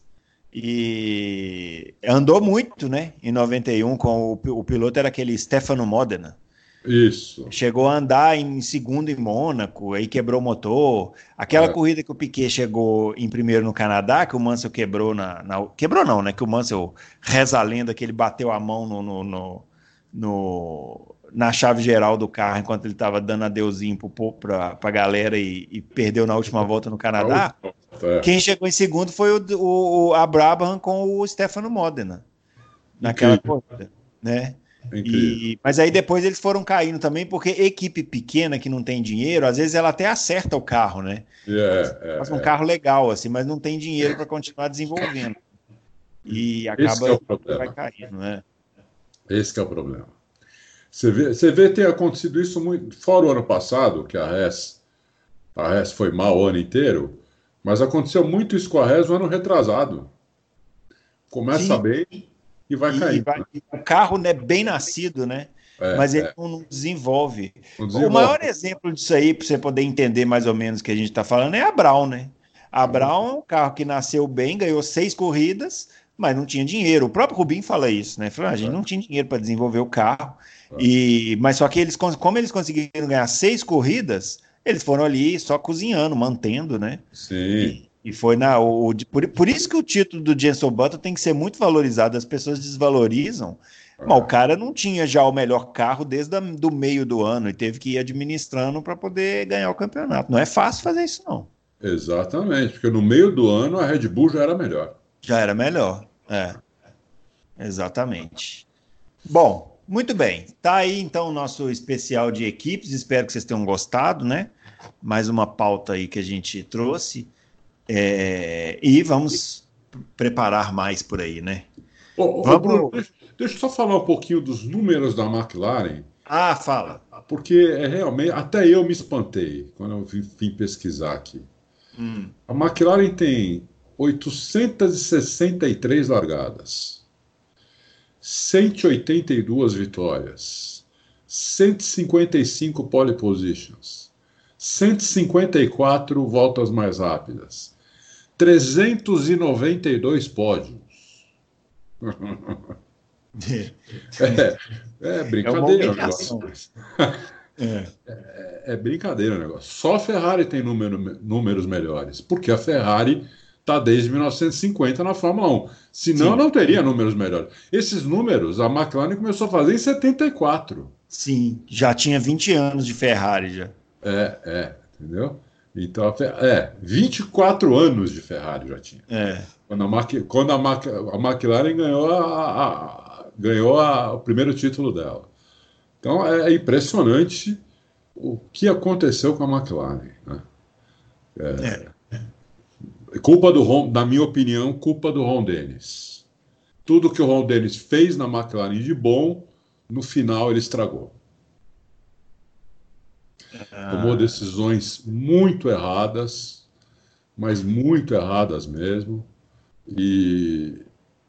e andou muito, né? Em 91, com o, o piloto era aquele Stefano Modena. Isso. Chegou a andar em segundo em Mônaco, aí quebrou o motor. Aquela é. corrida que o Piquet chegou em primeiro no Canadá, que o Mansell quebrou na, na, Quebrou não, né? Que o Mansell reza a lenda que ele bateu a mão no, no, no, no na chave geral do carro enquanto ele estava dando adeuzinho para a galera e, e, perdeu na última volta no Canadá. É. Quem chegou em segundo foi o, o, o Abraham com o Stefano Modena naquela corrida, né? E, mas aí depois eles foram caindo também, porque equipe pequena que não tem dinheiro, às vezes ela até acerta o carro, né? Yeah, é, Faz um yeah. carro legal, assim, mas não tem dinheiro para continuar desenvolvendo. E acaba é vai caindo, né? Esse é o problema. Você vê, você vê ter acontecido isso muito, fora o ano passado, que a RES, a RES foi mal o ano inteiro, mas aconteceu muito isso com a RES no ano retrasado. Começa Sim. bem, e vai e cair. Vai, o carro é né, bem nascido, né? É, mas ele é. não, desenvolve. não, desenvolve. O maior exemplo disso aí, para você poder entender mais ou menos o que a gente está falando, é a Brown, né? A Brown é um carro que nasceu bem, ganhou seis corridas, mas não tinha dinheiro. O próprio Rubinho fala isso, né? Falou, ah, a gente é. não tinha dinheiro para desenvolver o carro. É. E, mas só que eles, como eles conseguiram ganhar seis corridas, eles foram ali só cozinhando, mantendo, né? Sim. E, e foi na. O, por, por isso que o título do Jenson Button tem que ser muito valorizado. As pessoas desvalorizam. Ah. Mas o cara não tinha já o melhor carro desde o meio do ano e teve que ir administrando para poder ganhar o campeonato. Não é fácil fazer isso, não. Exatamente, porque no meio do ano a Red Bull já era melhor. Já era melhor, é. Exatamente. Bom, muito bem. Tá aí então o nosso especial de equipes. Espero que vocês tenham gostado, né? Mais uma pauta aí que a gente trouxe. É, e vamos preparar mais por aí, né? Oh, vamos... Bruno, deixa, deixa, eu só falar um pouquinho dos números da McLaren. Ah, fala. Porque é realmente. Até eu me espantei quando eu vim, vim pesquisar aqui. Hum. A McLaren tem 863 largadas, 182 vitórias, 155 pole positions, 154 voltas mais rápidas, 392 pódios. (laughs) é, é brincadeira é o negócio. É. É, é. brincadeira o negócio. Só a Ferrari tem número, números melhores, porque a Ferrari está desde 1950 na Fórmula 1. Senão, Sim. não teria números melhores. Esses números a McLaren começou a fazer em 74. Sim, já tinha 20 anos de Ferrari já. É, é, entendeu? Então, é, 24 anos de Ferrari já tinha. É. Quando a, quando a, a McLaren ganhou, a, a, ganhou o primeiro título dela. Então, é, é impressionante o que aconteceu com a McLaren. Né? É, é. Culpa do Ron, na minha opinião, culpa do Ron Dennis. Tudo que o Ron Dennis fez na McLaren de bom, no final ele estragou. Tomou ah. decisões muito erradas, mas muito erradas mesmo, e,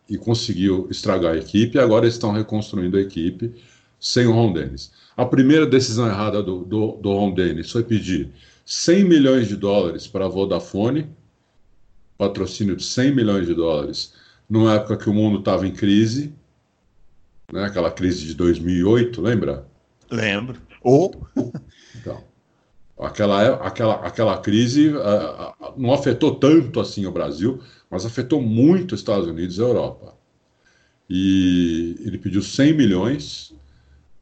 e conseguiu estragar a equipe. E agora estão reconstruindo a equipe sem o Ron Dennis. A primeira decisão errada do, do, do Ron Dennis foi pedir 100 milhões de dólares para a Vodafone, patrocínio de 100 milhões de dólares, numa época que o mundo estava em crise, né, aquela crise de 2008, lembra? Lembro. Ou. (laughs) Então, aquela, aquela, aquela crise uh, não afetou tanto assim o Brasil, mas afetou muito os Estados Unidos e a Europa. E ele pediu 100 milhões,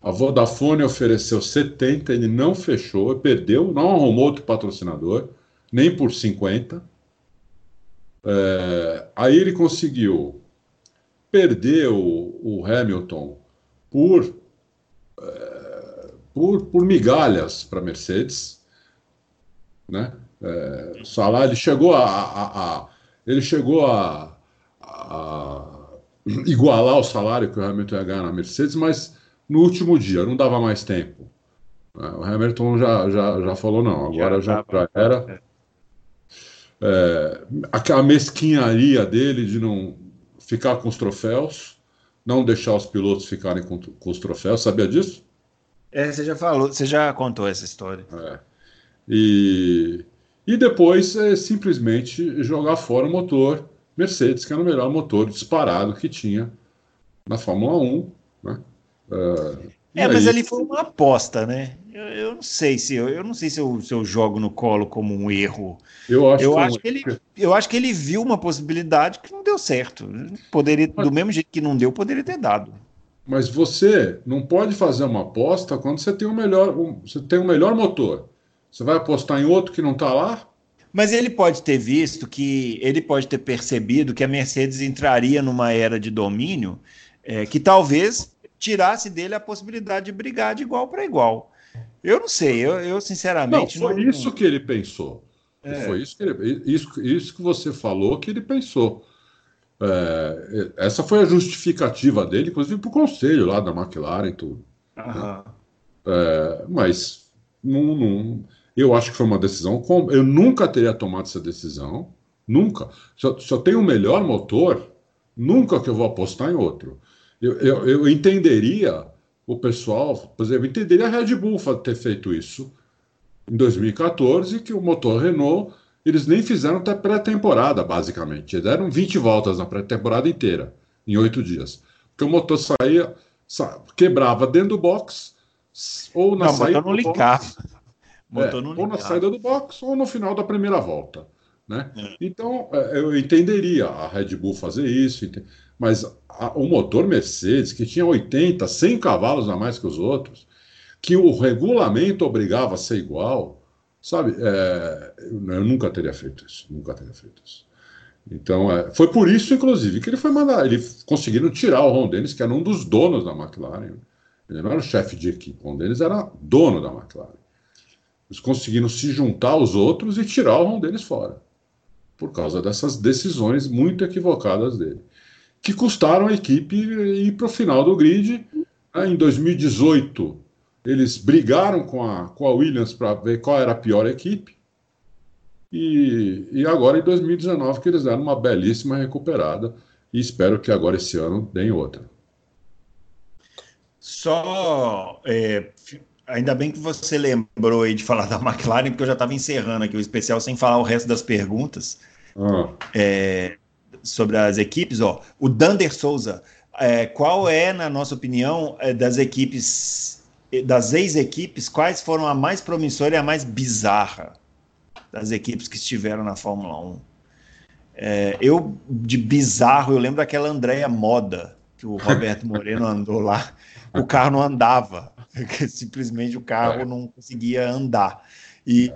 a Vodafone ofereceu 70, ele não fechou, perdeu, não arrumou outro patrocinador, nem por 50. É, aí ele conseguiu perder o, o Hamilton por é, por, por migalhas para a Mercedes. Né? É, ele chegou a, a, a ele chegou a, a, igualar o salário que o Hamilton ia ganhar na Mercedes, mas no último dia, não dava mais tempo. É, o Hamilton já, já, já falou, não, agora já, já, já era. É, aquela mesquinharia dele de não ficar com os troféus, não deixar os pilotos ficarem com, com os troféus, sabia disso? É, você já falou, você já contou essa história. É. E, e depois é, simplesmente jogar fora o motor Mercedes, que era o melhor motor disparado que tinha na Fórmula 1. Né? É, É, mas ali foi uma aposta, né? Eu, eu não sei se eu, eu não sei se eu, se eu jogo no colo como um erro. Eu acho, eu que, acho que ele, eu acho que ele viu uma possibilidade que não deu certo. Poderia, do mesmo jeito que não deu, poderia ter dado. Mas você não pode fazer uma aposta quando você tem o melhor, você tem o melhor motor. Você vai apostar em outro que não está lá? Mas ele pode ter visto que ele pode ter percebido que a Mercedes entraria numa era de domínio é, que talvez tirasse dele a possibilidade de brigar de igual para igual. Eu não sei, eu, eu sinceramente. Não, foi não... isso que ele pensou. É. Foi isso que, ele, isso, isso que você falou que ele pensou. É, essa foi a justificativa dele, inclusive para o conselho lá da McLaren e tudo. Né? É, mas não, não, eu acho que foi uma decisão. Eu nunca teria tomado essa decisão. Nunca. Se eu, se eu tenho o melhor motor, nunca que eu vou apostar em outro. Eu, eu, eu entenderia o pessoal, por exemplo, entenderia a Red Bull ter feito isso em 2014, que o motor Renault, eles nem fizeram até pré-temporada, basicamente. Eles deram 20 voltas na pré-temporada inteira, em oito dias. Porque o motor saía, sa quebrava dentro do box, ou na não, saída. Não ligava. É, ou na saída do box, ou no final da primeira volta. Né? É. Então, é, eu entenderia a Red Bull fazer isso, mas a, o motor Mercedes, que tinha 80, 100 cavalos a mais que os outros, que o regulamento obrigava a ser igual, sabe? É, eu, nunca teria feito isso, nunca teria feito isso. Então, é, foi por isso, inclusive, que ele foi mandar. Ele conseguiram tirar o Ron Dennis, que era um dos donos da McLaren. Ele não era o chefe de equipe, o Ron Dennis era dono da McLaren. Eles conseguiram se juntar aos outros e tirar o Ron Dennis fora. Por causa dessas decisões muito equivocadas dele que custaram a equipe ir para o final do grid. Né? Em 2018, eles brigaram com a, com a Williams para ver qual era a pior equipe. E, e agora, em 2019, que eles deram uma belíssima recuperada. E espero que agora, esse ano, deem outra. Só. É, ainda bem que você lembrou aí de falar (laughs) da McLaren, porque eu já estava encerrando aqui o especial sem falar o resto das perguntas. Ah. É, sobre as equipes, ó, o Dander Souza, é, qual é, na nossa opinião, é, das equipes, das ex-equipes, quais foram a mais promissora e a mais bizarra das equipes que estiveram na Fórmula 1? É, eu, de bizarro, eu lembro daquela Andréia Moda, que o Roberto (laughs) Moreno andou lá, o carro não andava, (laughs) simplesmente o carro não conseguia andar. E,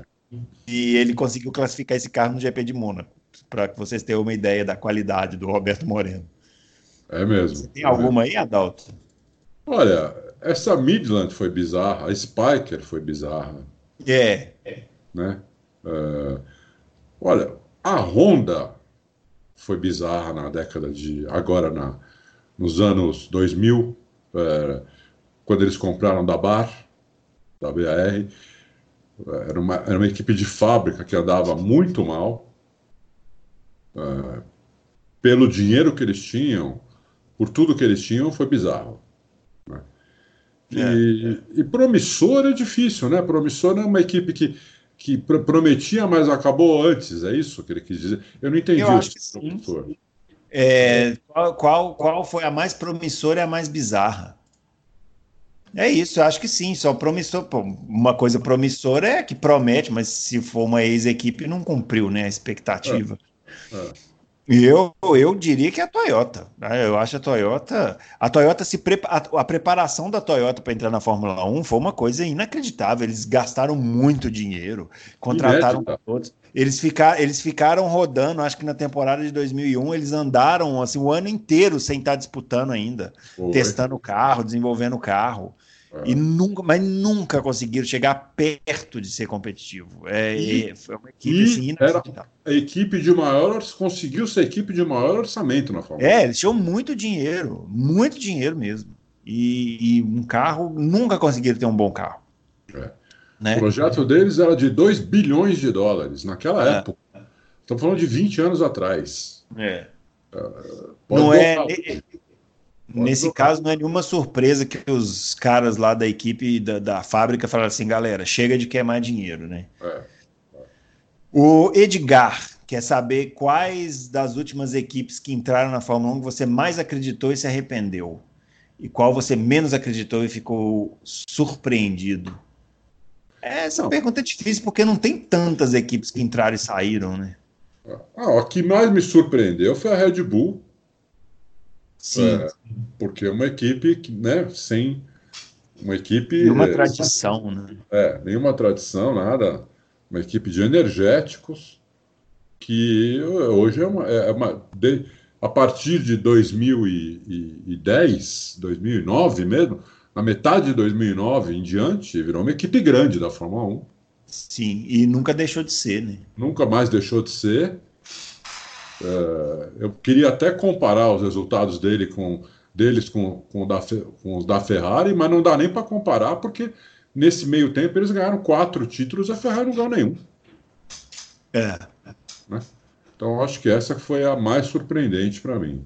e ele conseguiu classificar esse carro no GP de Mônaco para que vocês tenham uma ideia da qualidade do Roberto Moreno. É mesmo. Você tem alguma aí, Adalto? Olha, essa Midland foi bizarra, a Spiker foi bizarra. É. Né? Uh, olha, a Honda foi bizarra na década de. agora na, nos anos 2000, uh, é, quando eles compraram da Bar, da BAR. Era uma, era uma equipe de fábrica que andava muito mal uh, pelo dinheiro que eles tinham, por tudo que eles tinham, foi bizarro. Né? E, é, é. e promissor é difícil, né? Promissor é uma equipe que, que pr prometia, mas acabou antes, é isso que ele quis dizer? Eu não entendi Eu acho que sim. É, qual, qual, qual foi a mais promissora e a mais bizarra? É isso, eu acho que sim. Só promissor, pô, uma coisa promissora é que promete, mas se for uma ex-equipe, não cumpriu né, a expectativa. E eu, eu diria que é a Toyota. Né? Eu acho a Toyota. A Toyota se prepa, a, a preparação da Toyota para entrar na Fórmula 1 foi uma coisa inacreditável. Eles gastaram muito dinheiro, contrataram todos. Eles, ficar, eles ficaram rodando, acho que na temporada de 2001, eles andaram assim, o ano inteiro sem estar disputando ainda, foi. testando o carro, desenvolvendo o carro. E nunca, mas nunca conseguiram chegar perto de ser competitivo. É, e, é, foi uma equipe assim, era a equipe de maior conseguiu ser equipe de maior orçamento na Fórmula É, eles tinham muito dinheiro, muito dinheiro mesmo. E, e um carro, nunca conseguiram ter um bom carro. É. Né? O projeto deles era de 2 bilhões de dólares naquela é. época. Estamos falando de 20 anos atrás. É. Uh, não é. Nesse caso, não é nenhuma surpresa que os caras lá da equipe da, da fábrica falaram assim, galera, chega de queimar dinheiro, né? É, é. O Edgar quer saber quais das últimas equipes que entraram na Fórmula 1 você mais acreditou e se arrependeu. e qual você menos acreditou e ficou surpreendido? Essa não. pergunta é difícil porque não tem tantas equipes que entraram e saíram, né? Ah, a que mais me surpreendeu foi a Red Bull. Sim. É, porque é uma equipe que, né, sem uma equipe. Nenhuma é, tradição, né? É, nenhuma tradição, nada. Uma equipe de energéticos que hoje é uma. É uma de, a partir de 2010, 2009 mesmo, na metade de 2009 em diante, virou uma equipe grande da Fórmula 1. Sim, e nunca deixou de ser, né? Nunca mais deixou de ser. É, eu queria até comparar os resultados dele com, deles com, com, da, com os da Ferrari, mas não dá nem para comparar, porque nesse meio tempo eles ganharam quatro títulos e a Ferrari não ganhou nenhum. É. Né? Então acho que essa foi a mais surpreendente para mim.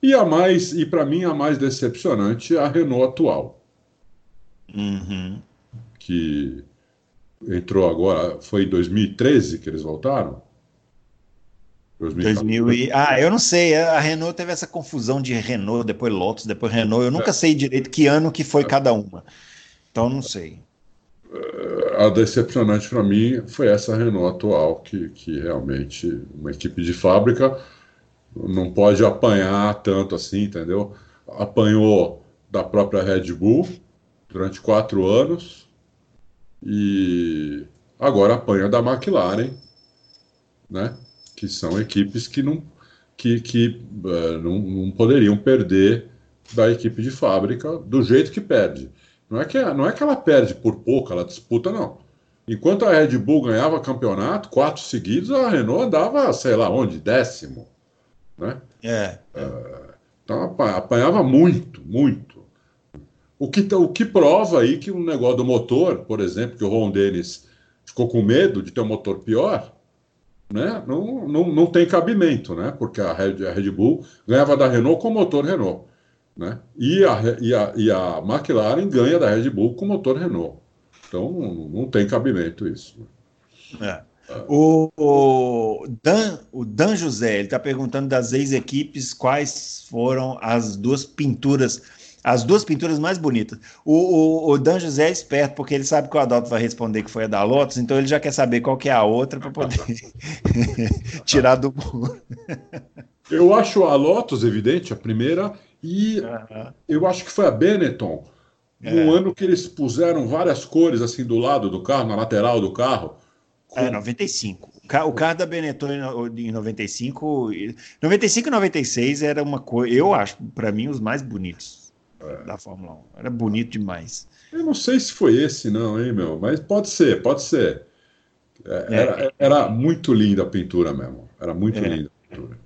E a mais, e para mim a mais decepcionante, é a Renault atual. Uhum. Que entrou agora, foi em 2013 que eles voltaram? 2000 e... Ah, eu não sei, a Renault teve essa confusão de Renault, depois Lotus, depois Renault, eu nunca é. sei direito que ano que foi é. cada uma. Então não sei. É, a decepcionante para mim foi essa Renault atual, que, que realmente uma equipe de fábrica não pode apanhar tanto assim, entendeu? Apanhou da própria Red Bull durante quatro anos e agora apanha da McLaren, né? Que são equipes que não, que, que uh, não, não, poderiam perder da equipe de fábrica do jeito que perde. Não é que, não é que ela perde por pouco, ela disputa, não. Enquanto a Red Bull ganhava campeonato, quatro seguidos, a Renault andava, sei lá onde, décimo né? É. Uh, então apanhava muito, muito. O que, o que prova aí que o um negócio do motor, por exemplo, que o Ron Dennis ficou com medo de ter um motor pior, né? Não, não, não tem cabimento, né? Porque a Red, a Red Bull ganhava da Renault com motor Renault, né? E a, e, a, e a McLaren ganha da Red Bull com motor Renault. Então não, não tem cabimento isso. É. O, o, Dan, o Dan José, ele está perguntando das ex-equipes quais foram as duas pinturas, as duas pinturas mais bonitas. O, o, o, Dan José é esperto, porque ele sabe que o Adalto vai responder que foi a da Lotus, então ele já quer saber qual que é a outra para poder (laughs) tirar do Eu acho a Lotus, evidente, a primeira, e eu acho que foi a Benetton, no é. ano que eles puseram várias cores assim do lado do carro, na lateral do carro. É, 95. O carro da Benetton em 95, 95 e 96 era uma coisa, eu acho, para mim, os mais bonitos é. da Fórmula 1. Era bonito demais. Eu não sei se foi esse, não, hein, meu? Mas pode ser, pode ser. É, é. Era, era, muito linda a pintura mesmo. Era muito linda a pintura.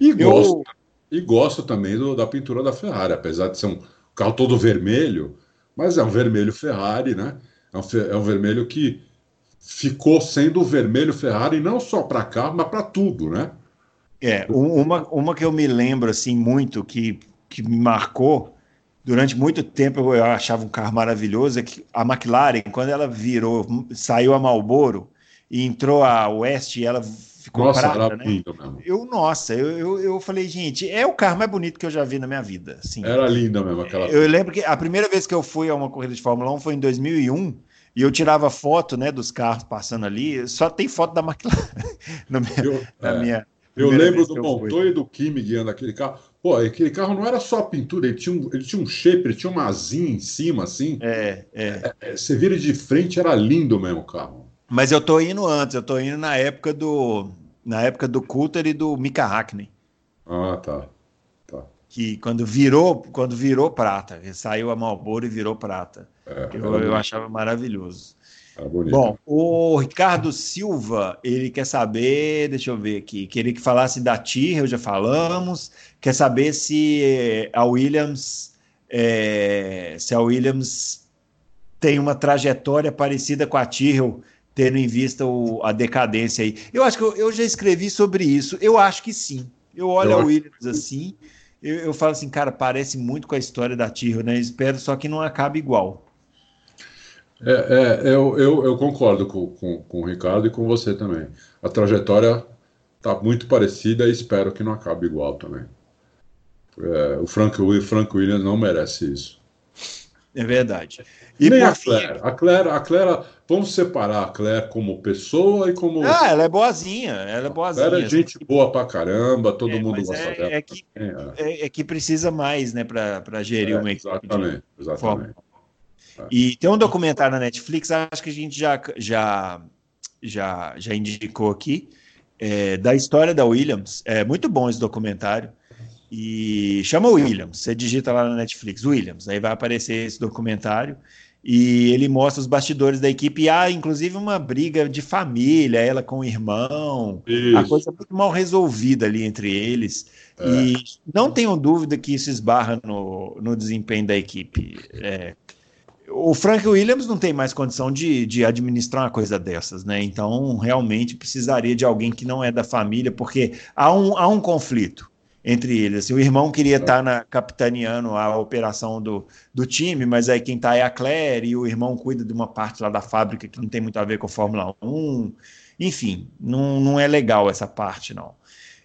E, eu... gosto, e gosto também do, da pintura da Ferrari, apesar de ser um carro todo vermelho, mas é um vermelho Ferrari, né? É um, é um vermelho que ficou sendo o vermelho Ferrari não só para carro, mas para tudo, né? É, uma, uma que eu me lembro assim muito, que, que me marcou, durante muito tempo eu achava um carro maravilhoso, é que a McLaren, quando ela virou, saiu a Marlboro e entrou a West, ela ficou nossa, prata, né? Lindo. Eu, nossa, eu, eu, eu, falei, gente, é o carro mais bonito que eu já vi na minha vida. Assim. Era linda mesmo aquela. Eu lembro que a primeira vez que eu fui a uma corrida de Fórmula 1 foi em 2001, e eu tirava foto né, dos carros passando ali, só tem foto da McLaren (laughs) na minha. Eu, na é, minha eu lembro do Montoya e do Kimi guiando aquele carro. Pô, aquele carro não era só pintura, ele tinha um, ele tinha um shape, ele tinha uma asinha em cima, assim. É, é. é, você vira de frente, era lindo mesmo o carro. Mas eu tô indo antes, eu tô indo na época do. Na época do Coulter e do Mika Hackney. Ah, tá. tá. Que quando virou, quando virou prata, saiu a Marlboro e virou prata. É, eu, eu achava maravilhoso. Bom, o Ricardo Silva, ele quer saber, deixa eu ver aqui, queria que falasse da Tyrrell, já falamos, quer saber se a Williams, é, se a Williams tem uma trajetória parecida com a Tyrrell, tendo em vista o, a decadência aí. Eu acho que eu, eu, já escrevi sobre isso, eu acho que sim. Eu olho eu a Williams assim, eu, eu, falo assim, cara, parece muito com a história da Tyrrell, né? Espero só que não acabe igual. É, é eu, eu, eu, concordo com, com, com, o Ricardo e com você também. A trajetória está muito parecida e espero que não acabe igual também. É, o Frank, o Frank Williams não merece isso. É verdade. E Nem a Claire. A Claire, a Claire, vamos separar a Claire como pessoa e como. Ah, ela é boazinha. Ela é boazinha. Ela é gente boa pra caramba, todo é, mundo gosta é, dela. É que, é, é, que precisa mais, né, para gerir é, uma equipe. Exatamente, exatamente. E tem um documentário na Netflix, acho que a gente já, já, já, já indicou aqui, é, da história da Williams. É muito bom esse documentário. E chama Williams, você digita lá na Netflix, Williams, aí vai aparecer esse documentário e ele mostra os bastidores da equipe. E há, inclusive, uma briga de família, ela com o irmão, isso. a coisa muito mal resolvida ali entre eles. É. E não tenho dúvida que isso esbarra no, no desempenho da equipe. É, o Frank Williams não tem mais condição de, de administrar uma coisa dessas, né? Então, realmente precisaria de alguém que não é da família, porque há um, há um conflito entre eles. Assim, o irmão queria estar na capitaneando a operação do, do time, mas aí quem está é a Claire e o irmão cuida de uma parte lá da fábrica que não tem muito a ver com a Fórmula 1. Enfim, não, não é legal essa parte, não.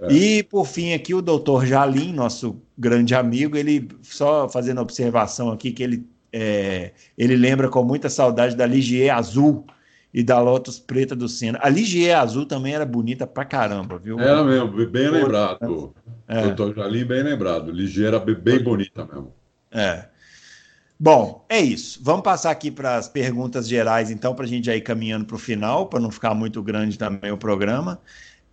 É. E, por fim, aqui o doutor Jalim, nosso grande amigo, ele, só fazendo observação aqui, que ele é, ele lembra com muita saudade da Ligier Azul e da Lotus Preta do Senna. A Ligier Azul também era bonita pra caramba, viu? Era mesmo, bem lembrado. É. Doutor Jalim, bem lembrado. Ligier era bem bonita mesmo. É. Bom, é isso. Vamos passar aqui para as perguntas gerais, então, para a gente já ir caminhando para o final, para não ficar muito grande também o programa.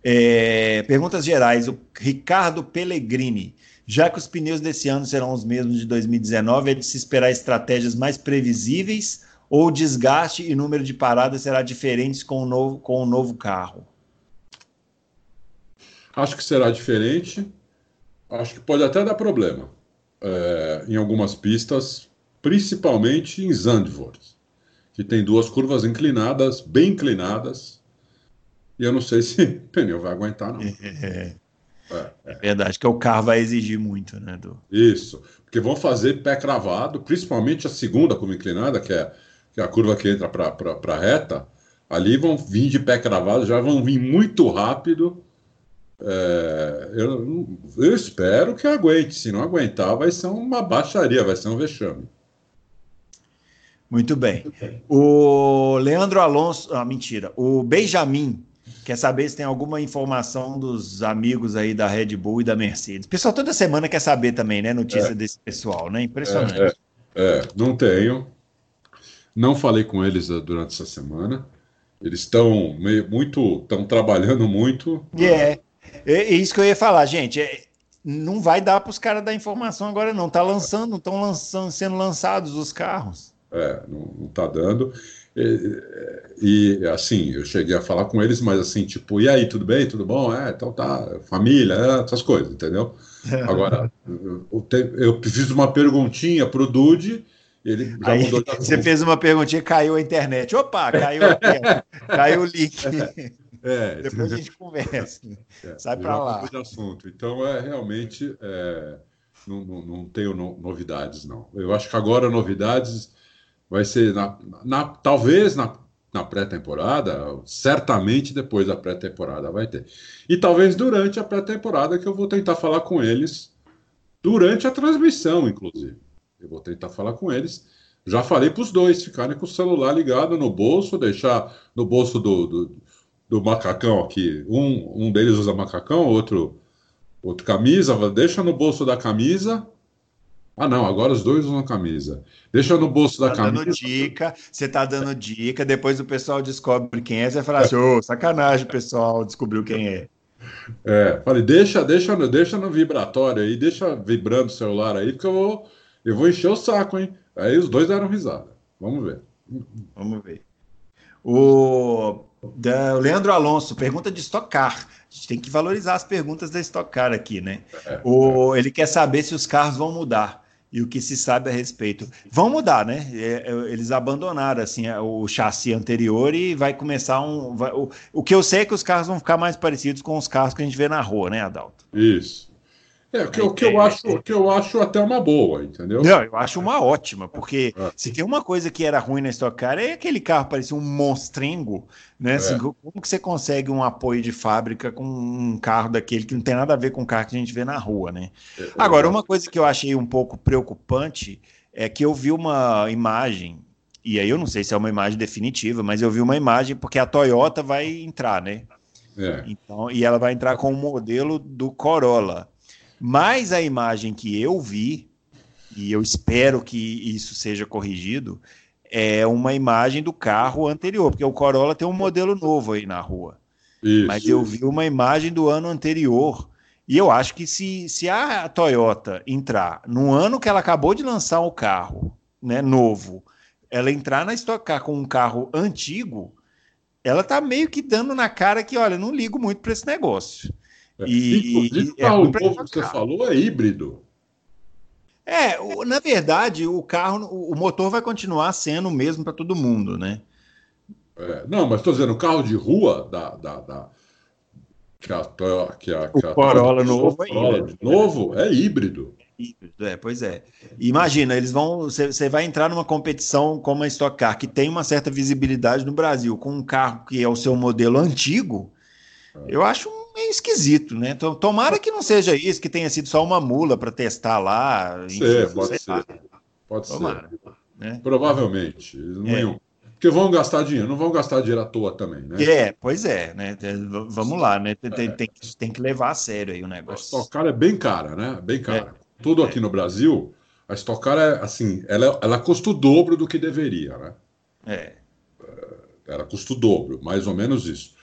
É, perguntas gerais. O Ricardo Pellegrini. Já que os pneus desse ano serão os mesmos de 2019, é de se esperar estratégias mais previsíveis ou o desgaste e número de paradas será diferente com o novo, com o novo carro? Acho que será diferente. Acho que pode até dar problema é, em algumas pistas, principalmente em Zandvoort, que tem duas curvas inclinadas, bem inclinadas, e eu não sei (laughs) se o pneu vai aguentar, não. É. É, é. verdade, que o carro vai exigir muito, né? Do... Isso, porque vão fazer pé cravado, principalmente a segunda curva inclinada, que é, que é a curva que entra para a reta, ali vão vir de pé cravado, já vão vir muito rápido. É, eu, eu espero que aguente, se não aguentar, vai ser uma baixaria, vai ser um vexame. Muito bem. O Leandro Alonso, ah, mentira, o Benjamin Quer saber se tem alguma informação dos amigos aí da Red Bull e da Mercedes. Pessoal toda semana quer saber também, né? Notícia é. desse pessoal, né? Impressionante. É, é, é, não tenho. Não falei com eles uh, durante essa semana. Eles estão muito, estão trabalhando muito. É, é isso que eu ia falar, gente. É, não vai dar para os caras dar informação agora, não. Tá lançando, estão lançando, sendo lançados os carros. É, não está dando. E, e, assim, eu cheguei a falar com eles, mas assim, tipo, e aí, tudo bem? Tudo bom? É, então tá, família, é, essas coisas, entendeu? Agora, eu, eu fiz uma perguntinha pro Dude, ele já aí, mudou de (laughs) Você fez uma perguntinha, caiu a internet. Opa, caiu aqui, caiu o link. (laughs) (laughs) É, Depois a gente conversa. É, Sai para lá. De assunto. Então, é realmente, é, não, não, não tenho no, novidades, não. Eu acho que agora novidades vai ser na, na talvez na, na pré-temporada, certamente depois da pré-temporada vai ter. E talvez durante a pré-temporada que eu vou tentar falar com eles durante a transmissão, inclusive. Eu vou tentar falar com eles. Já falei para os dois ficarem com o celular ligado no bolso, deixar no bolso do, do, do macacão aqui. Um, um deles usa macacão, outro outro camisa, deixa no bolso da camisa ah, não, agora os dois usam camisa. Deixa no bolso da tá camisa. Dando dica, você tá dando dica, depois o pessoal descobre quem é, você fala assim, ô, oh, sacanagem, pessoal, descobriu quem é. É, falei, deixa, deixa, no, deixa no vibratório aí, deixa vibrando o celular aí, porque eu vou, eu vou encher o saco, hein? Aí os dois deram risada. Vamos ver. Vamos ver. O, da, Leandro Alonso, pergunta de estocar. A gente tem que valorizar as perguntas da estocar aqui, né? É, o, é. Ele quer saber se os carros vão mudar e o que se sabe a respeito. Vão mudar, né? É, é, eles abandonaram assim o chassi anterior e vai começar um. Vai, o, o que eu sei é que os carros vão ficar mais parecidos com os carros que a gente vê na rua, né, Adalto? Isso. É, o que, o que eu acho, que eu acho até uma boa, entendeu? Não, eu acho uma ótima, porque é. se tem uma coisa que era ruim na Stock Car é aquele carro parecia um monstrengo, né? Assim, é. como que você consegue um apoio de fábrica com um carro daquele que não tem nada a ver com o carro que a gente vê na rua, né? É, Agora, uma coisa que eu achei um pouco preocupante é que eu vi uma imagem, e aí eu não sei se é uma imagem definitiva, mas eu vi uma imagem porque a Toyota vai entrar, né? É. Então, e ela vai entrar com o modelo do Corolla. Mas a imagem que eu vi, e eu espero que isso seja corrigido, é uma imagem do carro anterior, porque o Corolla tem um modelo novo aí na rua. Isso. Mas eu vi uma imagem do ano anterior. E eu acho que se, se a Toyota entrar no ano que ela acabou de lançar o carro, né, novo, ela entrar na Stock Car com um carro antigo, ela tá meio que dando na cara que, olha, não ligo muito para esse negócio. É. E, Inclusive, o carro novo que você falou é híbrido. É, na verdade, o carro, o motor vai continuar sendo o mesmo para todo mundo, né? É, não, mas estou dizendo, o carro de rua da, da, da que a, que a, que a, o Corolla novo, é híbrido. novo é híbrido. É, pois é. Imagina, eles vão. Você vai entrar numa competição como a Stock Car, que tem uma certa visibilidade no Brasil, com um carro que é o seu modelo antigo. É. Eu acho meio esquisito, né? Tomara que não seja isso, que tenha sido só uma mula para testar lá. Enfim, pode ser. Lá. Pode Tomara, ser. Né? Provavelmente. Não é. iam porque vão gastar dinheiro, não vão gastar dinheiro à toa também, né? É, pois é, né? Vamos lá, né? Tem, é. tem, tem que levar a sério aí o negócio. A Stock é bem cara, né? Bem cara. É. Tudo aqui é. no Brasil, a Stock é assim, ela, ela custa o dobro do que deveria, né? É. é ela custa o dobro, mais ou menos isso.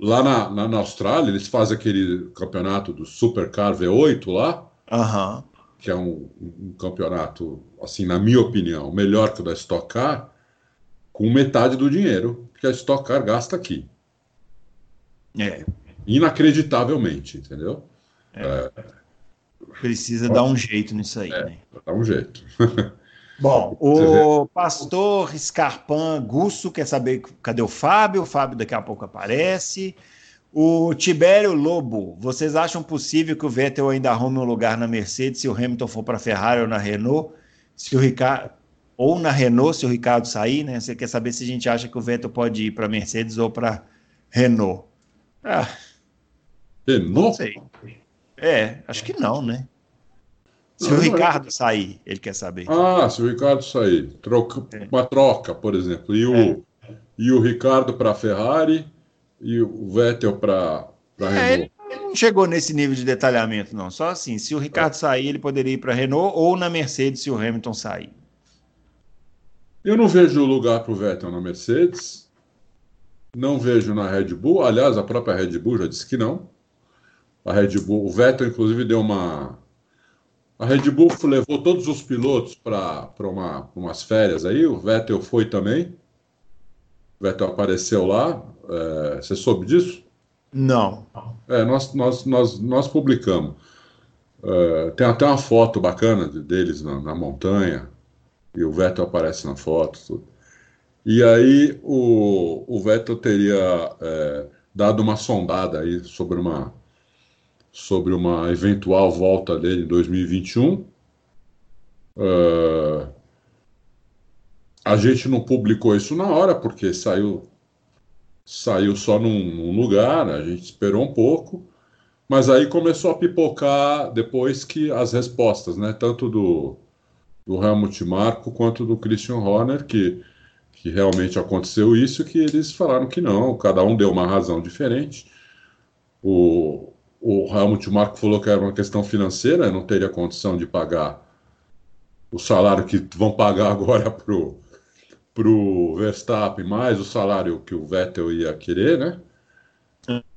Lá na, na, na Austrália, eles fazem aquele campeonato do Supercar V8 lá, uhum. que é um, um campeonato, assim, na minha opinião, melhor que o da Stock Car com metade do dinheiro que a Stock Car gasta aqui. É. Inacreditavelmente, entendeu? É. É. Precisa dar um jeito nisso aí, é, né? Dar um jeito. (laughs) Bom, o pastor Scarpan Gusso quer saber cadê o Fábio? O Fábio daqui a pouco aparece. O Tibério Lobo, vocês acham possível que o Vettel ainda arrume um lugar na Mercedes se o Hamilton for para a Ferrari ou na Renault? Se o Ricardo ou na Renault, se o Ricardo sair, né? Você quer saber se a gente acha que o Vettel pode ir para Mercedes ou para Renault? Ah, Renault? Não sei. É, acho que não, né? Se não, o Ricardo é... sair, ele quer saber. Ah, se o Ricardo sair, troca, é. uma troca, por exemplo, e o, é. e o Ricardo para a Ferrari e o Vettel para a é, Renault. Ele não chegou nesse nível de detalhamento, não. Só assim, se o Ricardo sair, ele poderia ir para a Renault ou na Mercedes se o Hamilton sair. Eu não vejo lugar para o Vettel na Mercedes, não vejo na Red Bull. Aliás, a própria Red Bull já disse que não. A Red Bull, o Vettel, inclusive, deu uma. A Red Bull levou todos os pilotos para uma, umas férias aí. O Vettel foi também. O Vettel apareceu lá. É, você soube disso? Não. É, nós, nós, nós, nós publicamos. É, tem até uma foto bacana deles na, na montanha e o Vettel aparece na foto. Tudo. E aí o, o Vettel teria é, dado uma sondada aí sobre uma, sobre uma eventual volta dele em 2021. Uh, a gente não publicou isso na hora, porque saiu, saiu só num, num lugar, a gente esperou um pouco, mas aí começou a pipocar depois que as respostas, né? Tanto do, do Helmut Marko quanto do Christian Horner, que, que realmente aconteceu isso, que eles falaram que não, cada um deu uma razão diferente. O, o Helmut Marko falou que era uma questão financeira, não teria condição de pagar o salário que vão pagar (laughs) agora pro pro Verstappen mais o salário que o Vettel ia querer, né?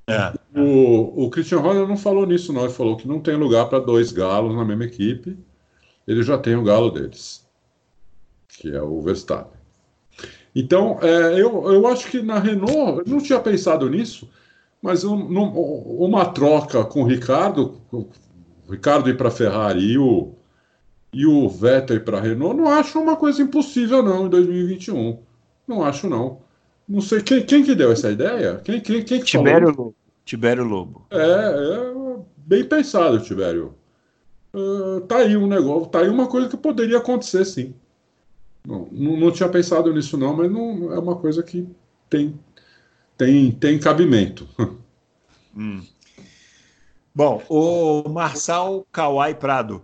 É. O, o Christian Horner não falou nisso, não. Ele falou que não tem lugar para dois galos na mesma equipe ele já tem o galo deles, que é o Verstappen. Então, é, eu, eu acho que na Renault, eu não tinha pensado nisso, mas um, num, uma troca com o Ricardo, o Ricardo ir para a Ferrari e o, e o Vettel ir para a Renault, não acho uma coisa impossível, não, em 2021. Não acho, não. Não sei quem, quem que deu essa ideia? Quem, quem, quem que Tibério falou? Lobo. Tibério Lobo. É, é bem pensado, Tibério. uh, tá aí um negócio, tá aí uma coisa que poderia acontecer, sim. Não, não, não, tinha pensado nisso não, mas não é uma coisa que tem tem tem cabimento. Hum. Bom, o Marçal Kawai Prado.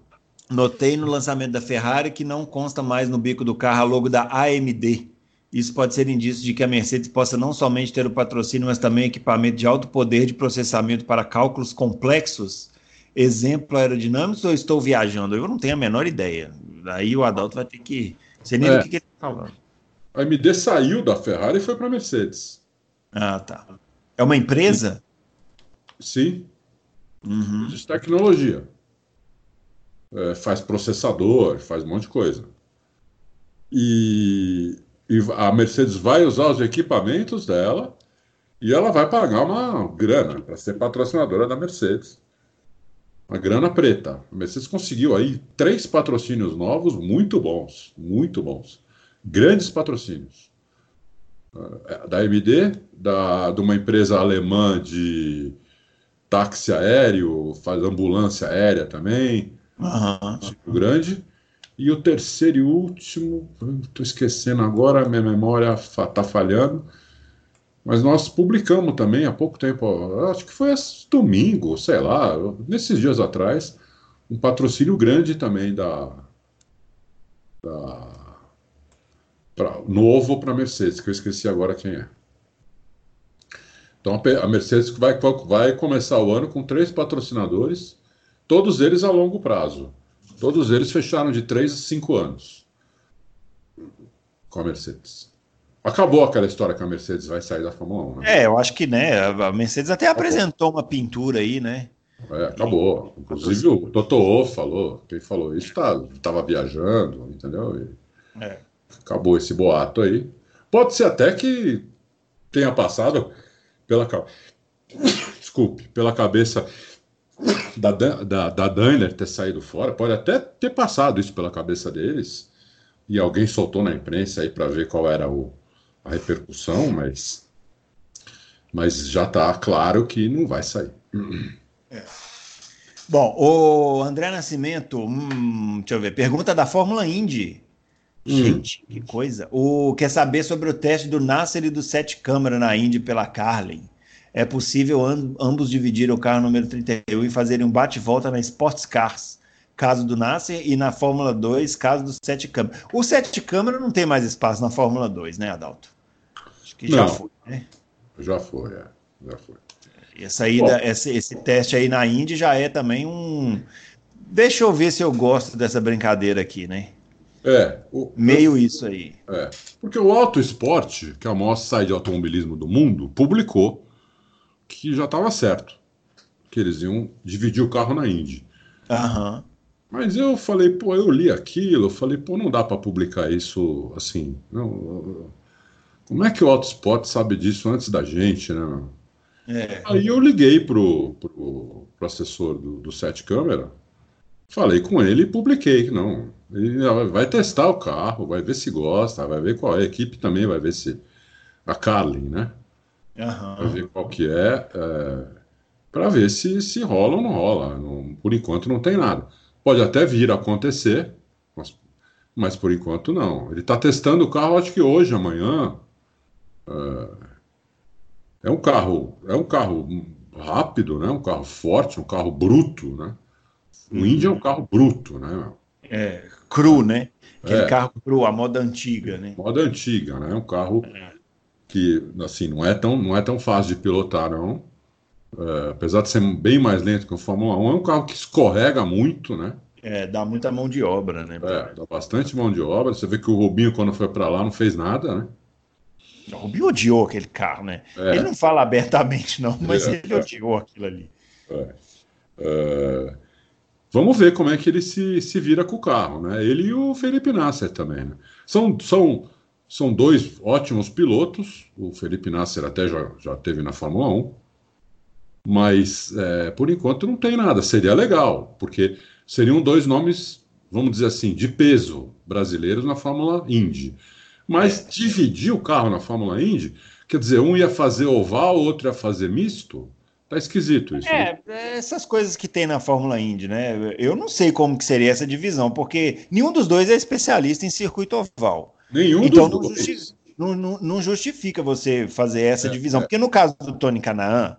Notei no lançamento da Ferrari que não consta mais no bico do carro a logo da AMD. Isso pode ser indício de que a Mercedes possa não somente ter o patrocínio, mas também equipamento de alto poder de processamento para cálculos complexos. Exemplo aerodinâmicos ou estou viajando? Eu não tenho a menor ideia. Aí o Adalto vai ter que. Você nem é. do que, que ele está falando. A AMD saiu da Ferrari e foi para a Mercedes. Ah, tá. É uma empresa? Sim. Uhum. De tecnologia. É, faz processador, faz um monte de coisa. E e a Mercedes vai usar os equipamentos dela e ela vai pagar uma grana para ser patrocinadora da Mercedes. Uma grana preta. A Mercedes conseguiu aí três patrocínios novos muito bons, muito bons. Grandes patrocínios. Da AMD, da, de uma empresa alemã de táxi aéreo, faz ambulância aérea também, uhum. tipo grande. E o terceiro e último, estou esquecendo agora, minha memória está falhando, mas nós publicamos também há pouco tempo, acho que foi domingo, sei lá, nesses dias atrás, um patrocínio grande também da, da pra, novo para a Mercedes, que eu esqueci agora quem é. Então a Mercedes vai, vai começar o ano com três patrocinadores, todos eles a longo prazo. Todos eles fecharam de 3 a 5 anos com a Mercedes. Acabou aquela história que a Mercedes vai sair da Fórmula 1, né? É, eu acho que, né, a Mercedes até acabou. apresentou uma pintura aí, né? É, acabou. Inclusive o Toto falou, quem falou isso estava tá, viajando, entendeu? E é. Acabou esse boato aí. Pode ser até que tenha passado pela (coughs) desculpe, pela cabeça da, da, da Daimler ter saído fora, pode até ter passado isso pela cabeça deles, e alguém soltou na imprensa aí para ver qual era o, a repercussão, mas, mas já está claro que não vai sair. É. Bom, o André Nascimento, hum, deixa eu ver, pergunta da Fórmula Indy. Hum. Gente, que coisa. O, quer saber sobre o teste do Nasser e do Sete Câmara na Indy pela Carlin é possível ambos dividirem o carro número 31 e fazerem um bate-volta na Sports Cars, caso do Nasser, e na Fórmula 2, caso do Sete Câmara. O Sete Câmara não tem mais espaço na Fórmula 2, né, Adalto? Acho que já não, foi, né? Já foi, é. Já foi. Essa aí, da, esse, esse teste aí na Indy já é também um. Deixa eu ver se eu gosto dessa brincadeira aqui, né? É. O, Meio isso aí. É. Porque o Auto Esporte, que é a maior site de automobilismo do mundo, publicou que já estava certo, que eles iam dividir o carro na Indy. Uhum. Mas eu falei, pô, eu li aquilo, eu falei, pô, não dá para publicar isso assim. Não, como é que o Autospot sabe disso antes da gente, né? É. Aí eu liguei pro, pro, pro assessor do, do Sete Câmera, falei com ele e publiquei. Não, vai testar o carro, vai ver se gosta, vai ver qual é a equipe também, vai ver se. A Carlin, né? uhum. para ver qual que é, é para ver se, se rola ou não rola. Não, por enquanto não tem nada. Pode até vir a acontecer, mas, mas por enquanto não. Ele está testando o carro, acho que hoje, amanhã. É, é, um carro, é um carro rápido, né? Um carro forte, um carro bruto, né? O uhum. Indy é um carro bruto, né? É, cru, né? Aquele é. carro cru, a moda antiga, né? Moda antiga, né? Um carro é que assim não é tão não é tão fácil de pilotar não é, apesar de ser bem mais lento que o Fórmula 1 é um carro que escorrega muito né é dá muita mão de obra né é, dá bastante mão de obra você vê que o Rubinho quando foi para lá não fez nada né o Rubinho odiou aquele carro né é. ele não fala abertamente não mas é. ele odiou aquilo ali é. Vamos ver como é que ele se, se vira com o carro, né? Ele e o Felipe Nasser também, né? São, são são dois ótimos pilotos. O Felipe Nasser até já, já teve na Fórmula 1. Mas, é, por enquanto, não tem nada. Seria legal, porque seriam dois nomes, vamos dizer assim, de peso brasileiros na Fórmula Indy. Mas dividir o carro na Fórmula Indy, quer dizer, um ia fazer oval, outro ia fazer misto, Tá esquisito isso. É, né? essas coisas que tem na Fórmula Indy, né? Eu não sei como que seria essa divisão, porque nenhum dos dois é especialista em circuito oval. Nenhum então, dos não, dois. justi não, não, não, justifica você fazer essa É, divisão. é. Porque no caso do Tony Canaan,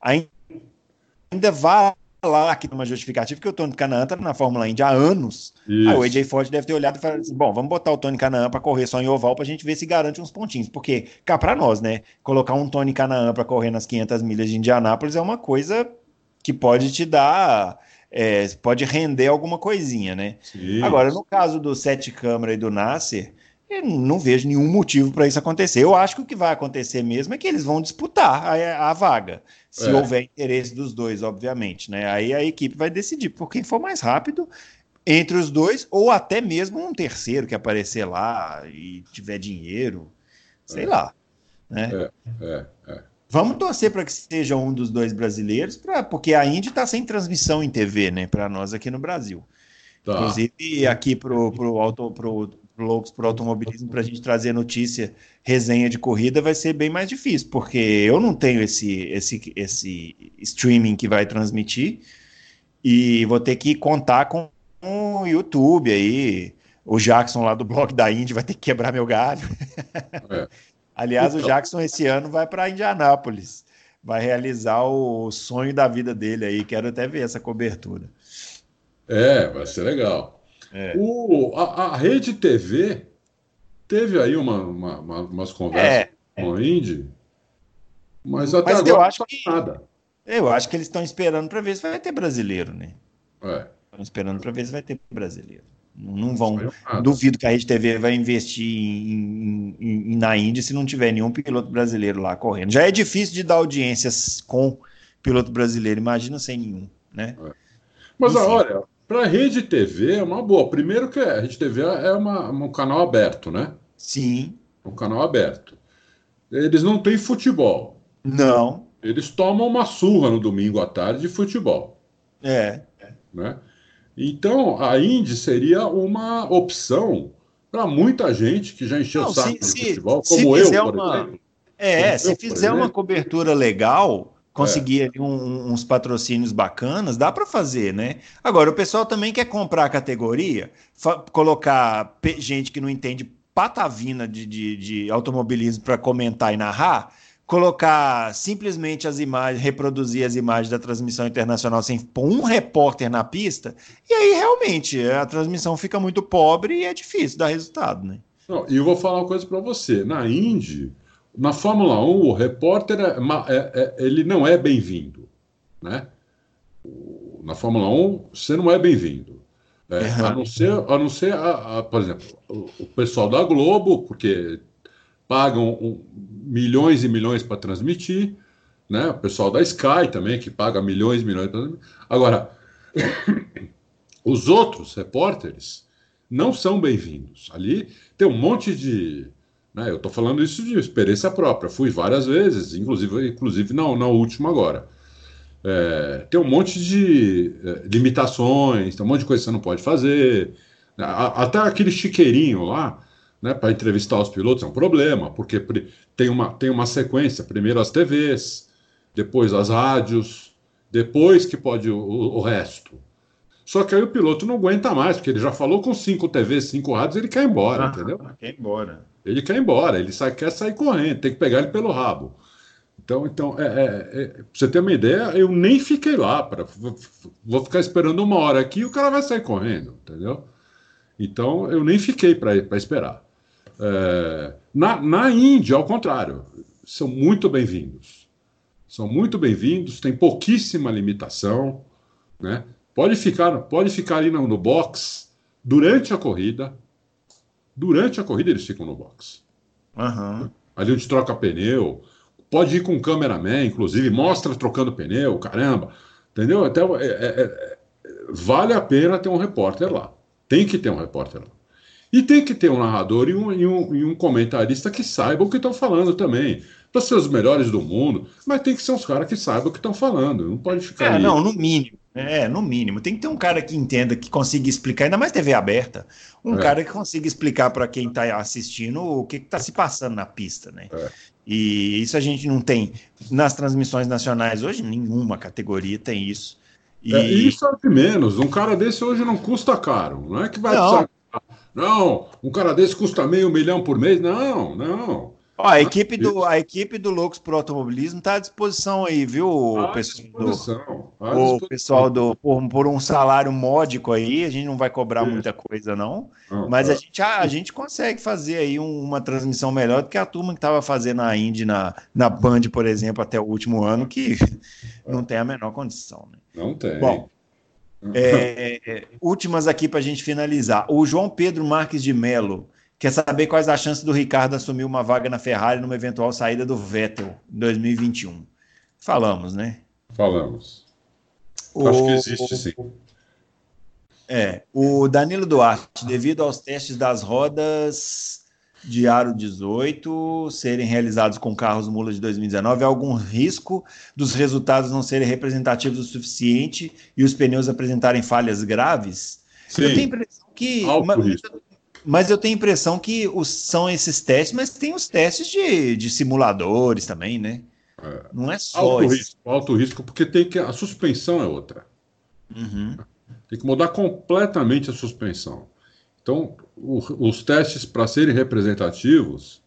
ainda vai lá que tem uma justificativa que o Tony Canaan tá na Fórmula Indy há anos. Isso. Aí o AJ Ford deve ter olhado e falado assim: bom, vamos botar o Tony Canaan para correr só em oval para a gente ver se garante uns pontinhos. Porque cá para nós, né? Colocar um Tony Canaan para correr nas 500 milhas de Indianápolis é uma coisa que pode te dar. é, pode render alguma coisinha, né? Agora, no caso do Sete Câmara e do Nasser, eu não vejo nenhum motivo para isso acontecer. Eu acho que o que vai acontecer mesmo é que eles vão disputar a, a vaga, se É. houver interesse dos dois, obviamente. Né? Aí a equipe vai decidir por quem for mais rápido entre os dois, ou até mesmo um terceiro que aparecer lá e tiver dinheiro, sei É. lá. Né? É, é. Vamos torcer para que seja um dos dois brasileiros, pra, porque a Indy está sem transmissão em TV, né? Para nós aqui no Brasil. Tá. Inclusive, aqui pro, pro, auto, pro, pro Loucos pro Automobilismo, para a gente trazer notícia, resenha de corrida, vai ser bem mais difícil, porque eu não tenho esse, esse, esse streaming que vai transmitir e vou ter que contar com o YouTube aí. O Jackson lá do blog da Indy vai ter que quebrar meu galho. É. (laughs) Aliás, o Então. Jackson esse ano vai para Indianápolis. Vai realizar o sonho da vida dele aí. Quero até ver essa cobertura. É, vai ser legal. É. O, a, a Rede TV teve aí uma, uma- uma- umas conversas É, com a Indy, mas até Mas agora eu acho que- nada. eu acho que eles estão esperando para ver se vai ter brasileiro, né? É, Estão esperando para ver se vai ter brasileiro. Não vão. Duvido que a Rede TV vai investir em, em- em- na Índia se não tiver nenhum piloto brasileiro lá correndo. Já é difícil de dar audiências com piloto brasileiro, imagina sem nenhum, né? Mas Enfim. olha, para a Rede TV é uma boa. Primeiro que a Rede TV é uma- um canal aberto, né? Sim, Um canal aberto. Eles não têm futebol. não, Eles tomam uma surra no domingo à tarde de futebol, é. né? Então, a Indy seria uma opção para muita gente que já encheu Não, o saco se- de se- como se eu, fizer por uma- exemplo. É, Como se eu, fizer uma cobertura legal, conseguir ali um- uns patrocínios bacanas, dá para fazer, né? Agora, o pessoal também quer comprar a categoria, colocar gente que não entende patavina de, de, de automobilismo para comentar e narrar, colocar simplesmente as imagens, reproduzir as imagens da transmissão internacional sem pôr um repórter na pista, e aí realmente a transmissão fica muito pobre e é difícil dar resultado, né? Não, e eu vou falar uma coisa para você. Na Indy, na Fórmula 1, o repórter é é- é- ele não é bem-vindo, né? Na Fórmula 1, você não é bem-vindo. É, Uhum. A não ser, a não ser a- a- por exemplo, o, o pessoal da Globo, porque pagam um- milhões e milhões para transmitir, né? O pessoal da Sky também, que paga milhões e milhões para transmitir. Agora, (coughs) os outros repórteres não são bem-vindos. Ali tem um monte de. Né, eu estou falando isso de experiência própria. Fui várias vezes, inclusive, inclusive na, na última agora. É, tem um monte de é, limitações, tem um monte de coisa que você não pode fazer. A- Até aquele chiqueirinho lá, né, para entrevistar os pilotos é um problema, porque tem uma, tem uma sequência: primeiro as TVs, depois as rádios, depois que pode o, o- resto. Só que aí o piloto não aguenta mais, porque ele já falou com cinco TVs, cinco rádios, ele quer ir embora, entendeu? Quer ir embora. Ele quer ir embora, ele sai, quer sair correndo, tem que pegar ele pelo rabo. Então, então é, é, é, pra você ter uma ideia, eu nem fiquei lá. Pra, vou, ficar esperando uma hora aqui e o cara vai sair correndo, entendeu? Então, eu nem fiquei para esperar. É, na, na Índia, ao contrário, são muito bem-vindos. São muito bem-vindos, tem pouquíssima limitação, né? Pode ficar, pode ficar ali no, no box durante a corrida. Durante a corrida eles ficam no box. Aham. Ali onde troca pneu. Pode ir com um cameraman, inclusive, mostra trocando pneu, caramba. Entendeu? Então, é- é- é- vale a pena ter um repórter lá. Tem que ter um repórter lá. E tem que ter um narrador e um, e um- e um comentarista que saiba o que estão falando também. para ser os melhores do mundo, mas tem que ser uns caras que saibam o que estão falando. Não pode ficar. É, não, no mínimo. É, no mínimo. Tem que ter um cara que entenda, que consiga explicar, ainda mais TV aberta, um é. cara que consiga explicar para quem está assistindo o que está se passando na pista, né? É. E isso a gente não tem nas transmissões nacionais hoje, nenhuma categoria tem isso. E é, isso é de menos. Um cara desse hoje não custa caro. Não é que vai não. precisar. Não, um cara desse custa meio milhão por mês. Não, não. Ó, a, equipe do, a equipe do Loucos pro Automobilismo está à disposição aí, viu, à pessoal do, o pessoal do por, por, um salário módico aí, a gente não vai cobrar Isso. muita coisa não, não mas tá. a gente a, a, gente consegue fazer aí um, uma transmissão melhor do que a turma que estava fazendo a Indy na, na Band, por exemplo, até o último ano, que não tem a menor condição. Né? Não tem. Bom, é, últimas aqui para a gente finalizar. O João Pedro Marques de Melo quer saber quais as chances do Ricardo assumir uma vaga na Ferrari numa eventual saída do Vettel em 2021. Falamos, né? Falamos. O... Acho que existe sim. É, o Danilo Duarte, devido aos testes das rodas de aro 18 serem realizados com carros mula de 2019, há algum risco dos resultados não serem representativos o suficiente e os pneus apresentarem falhas graves? Sim. Eu tenho a impressão que. Alto risco. Mas eu tenho a impressão que os, são esses testes, mas tem os testes de, de simuladores também, né? É. Não é só. Alto risco, alto risco, porque tem que. A suspensão é outra. Uhum. Tem que mudar completamente a suspensão. Então, o, os testes, para serem representativos,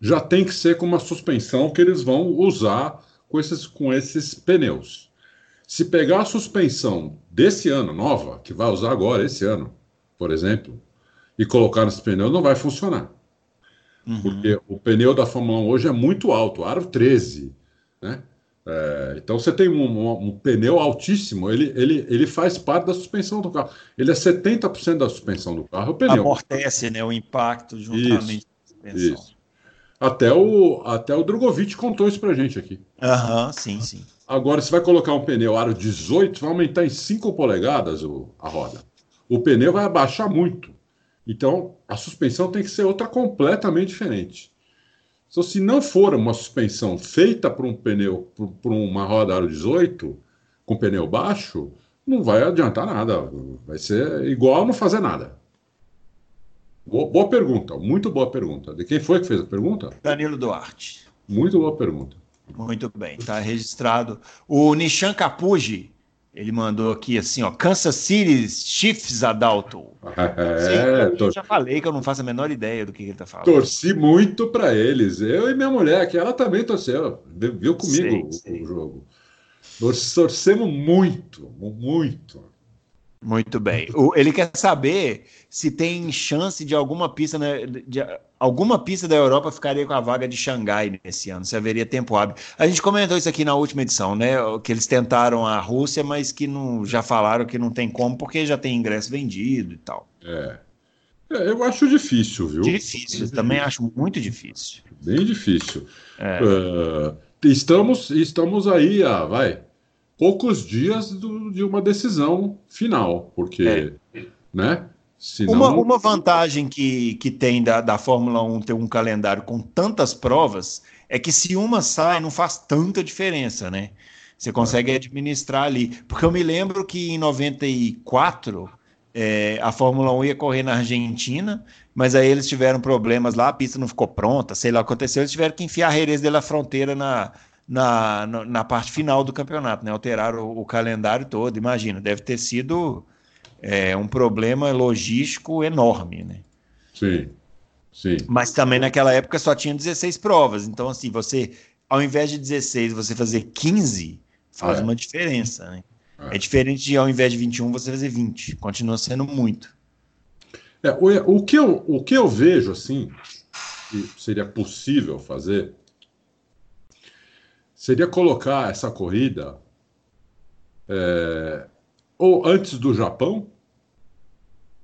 já tem que ser com uma suspensão que eles vão usar com esses, com esses pneus. Se pegar a suspensão desse ano, nova, que vai usar agora, esse ano, por exemplo, e colocar nesse pneu, não vai funcionar. Uhum. Porque o pneu da Fórmula 1 hoje é muito alto, aro 13. Né? É, então você tem um, um, um, pneu altíssimo, ele, ele, ele faz parte da suspensão do carro. Ele é 70% da suspensão do carro. O pneu. Amortece né, o impacto juntamente isso, com a suspensão. Isso. Até o, até o Drogovic contou isso pra gente aqui. Aham, uhum, sim, sim. Agora, você vai colocar um pneu aro 18, vai aumentar em 5 polegadas o, a roda. O pneu vai abaixar muito. Então, a suspensão tem que ser outra completamente diferente. Então, se não for uma suspensão feita para um pneu, para uma roda aro 18, com pneu baixo, não vai adiantar nada. Vai ser igual a não fazer nada. Boa, boa, pergunta, muito boa pergunta. De quem foi que fez a pergunta? Danilo Duarte. Muito boa pergunta. Muito bem, está registrado. O Nishan Capuji ele mandou aqui assim, ó, Kansas City Chiefs Adalto. É, eu tor... já falei que eu não faço a menor ideia do que, ele tá falando. Torci muito para eles. Eu e minha mulher, que ela também torceu, viu comigo sei, sei. o jogo. Nós torcemos muito, muito. Muito bem. O, ele quer saber se tem chance de alguma pista, né, de, alguma pista da Europa ficaria com a vaga de Xangai nesse ano, se haveria tempo hábil. A gente comentou isso aqui na última edição, né? Que eles tentaram a Rússia, mas que não, já falaram que não tem como, porque já tem ingresso vendido e tal. É. é eu acho difícil, viu? Difícil, também acho muito difícil. Bem difícil. É. Uh, estamos, estamos aí, ah, vai poucos dias do, de uma decisão final, porque, é. né? Senão... Uma, uma vantagem que, que tem da, da Fórmula 1 ter um calendário com tantas provas é que se uma sai, não faz tanta diferença, né? Você consegue administrar ali. Porque eu me lembro que em 94 é, a Fórmula 1 ia correr na Argentina, mas aí eles tiveram problemas lá, a pista não ficou pronta, sei lá o que aconteceu, eles tiveram que enfiar a Jerez de la Fronteira na, na, na, na parte final do campeonato, né? Alteraram o, o, calendário todo. Imagina, deve ter sido é, um problema logístico enorme, né? Sim, sim. Mas também naquela época só tinha 16 provas. Então, assim, você, ao invés de 16, você fazer 15, faz é. uma diferença, né? É. é diferente de ao invés de 21 você fazer 20. Continua sendo muito. É, o, o, que eu, o que eu vejo, assim, que seria possível fazer seria colocar essa corrida é, ou antes do Japão,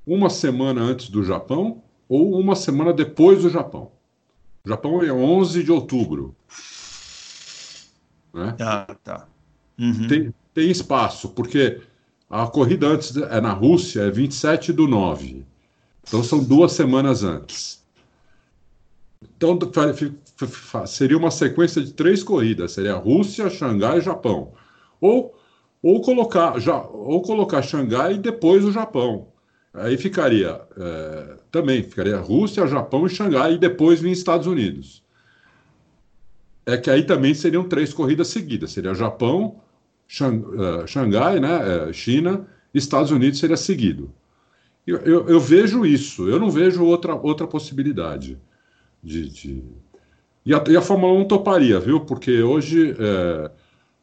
uma semana antes do Japão, ou uma semana depois do Japão. O Japão é 11 de outubro. Né? Ah, tá. Uhum. Tem, tem espaço, porque a corrida antes é na Rússia, é 27 do 9. Então são duas semanas antes. então seria uma sequência de três corridas, seria Rússia, Xangai e Japão. Ou, ou, colocar, já, ou colocar Xangai e depois o Japão. Aí ficaria é, também, ficaria Rússia, Japão e Xangai e depois vir Estados Unidos. É que aí também seriam três corridas seguidas, seria Japão, uh, Xangai, né, China, Estados Unidos seria seguido. Eu, eu, eu, vejo isso, eu não vejo outra, outra possibilidade de, de... E, a, e a Fórmula 1 toparia, viu? Porque hoje, é,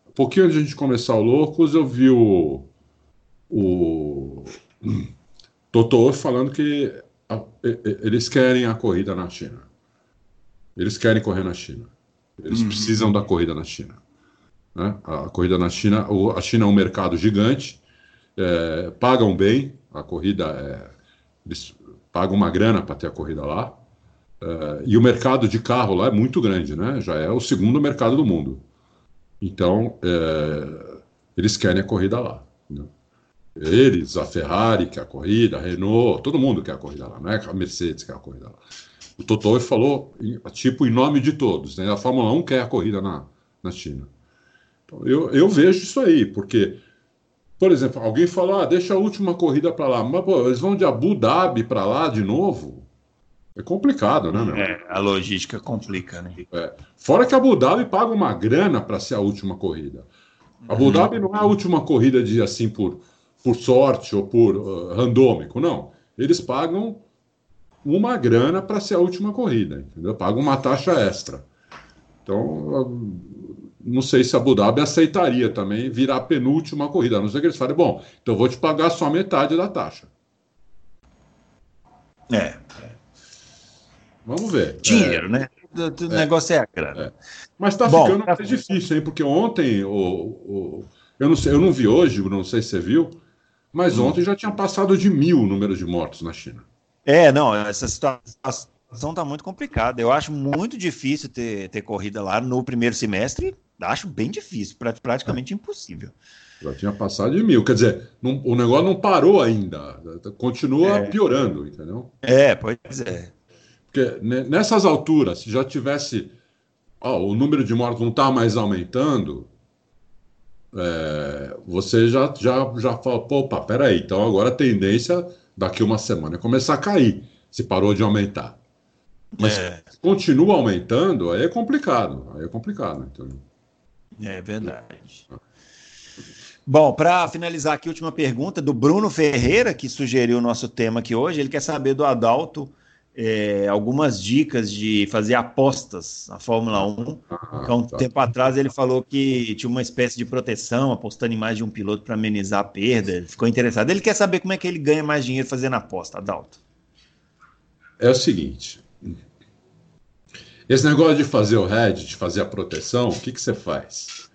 um pouquinho antes de a gente começar o Loucos, eu vi o, o Totó falando que a, eles querem a corrida na China. Eles querem correr na China. Eles uhum. precisam da corrida na China. Né? A corrida na China, a China é um mercado gigante, é, pagam bem, a corrida é, eles pagam uma grana para ter a corrida lá, é, e o mercado de carro lá é muito grande, né? Já é o segundo mercado do mundo. Então, é, eles querem a corrida lá. Né? Eles, a Ferrari quer a corrida, a Renault, todo mundo quer a corrida lá, não é a Mercedes quer a corrida lá. O Totó falou, tipo, em nome de todos. Né? A Fórmula 1 quer a corrida na, na China. Então, eu, eu vejo isso aí, porque, por exemplo, alguém falou, ah, deixa a última corrida para lá, mas pô, eles vão de Abu Dhabi para lá de novo? É complicado, né, meu? É, a logística complica, né? É. Fora que Abu Dhabi paga uma grana para ser a última corrida. Abu uhum. Dhabi não é a última corrida de assim por, por sorte ou por uh, randômico, não. Eles pagam uma grana para ser a última corrida, entendeu? Pagam uma taxa extra. Então, não sei se Abu Dhabi aceitaria também virar a penúltima corrida, a não ser que eles falem, bom, então eu vou te pagar só metade da taxa. É. Vamos ver. Dinheiro, é, né? O é, negócio é a grana. É. Mas está ficando tá mais difícil, hein? Porque ontem, o, o, eu, não sei, eu não vi hoje, não sei se você viu, mas hum. ontem já tinha passado de mil o número de mortos na China. É, não, essa situação está muito complicada. Eu acho muito difícil ter, ter corrida lá no primeiro semestre. Acho bem difícil, praticamente é. impossível. Já tinha passado de mil. Quer dizer, não, o negócio não parou ainda. Continua é. piorando, entendeu? É, pois é. Porque nessas alturas, se já tivesse. Ó, o número de mortos não está mais aumentando, é, você já, já, já fala, opa, peraí, então agora a tendência daqui uma semana é começar a cair, se parou de aumentar. Mas é. continua aumentando, aí é complicado, aí é complicado. Então... É verdade. Bom, para finalizar aqui, última pergunta do Bruno Ferreira, que sugeriu o nosso tema aqui hoje. Ele quer saber do Adalto é, algumas dicas de fazer apostas na Fórmula 1. Ah, então, um tá. tempo atrás ele falou que tinha uma espécie de proteção, apostando em mais de um piloto para amenizar a perda. Ele ficou interessado. Ele quer saber como é que ele ganha mais dinheiro fazendo aposta, Adalto. É o seguinte. Esse negócio de fazer o hedge, de fazer a proteção, o que, que você faz?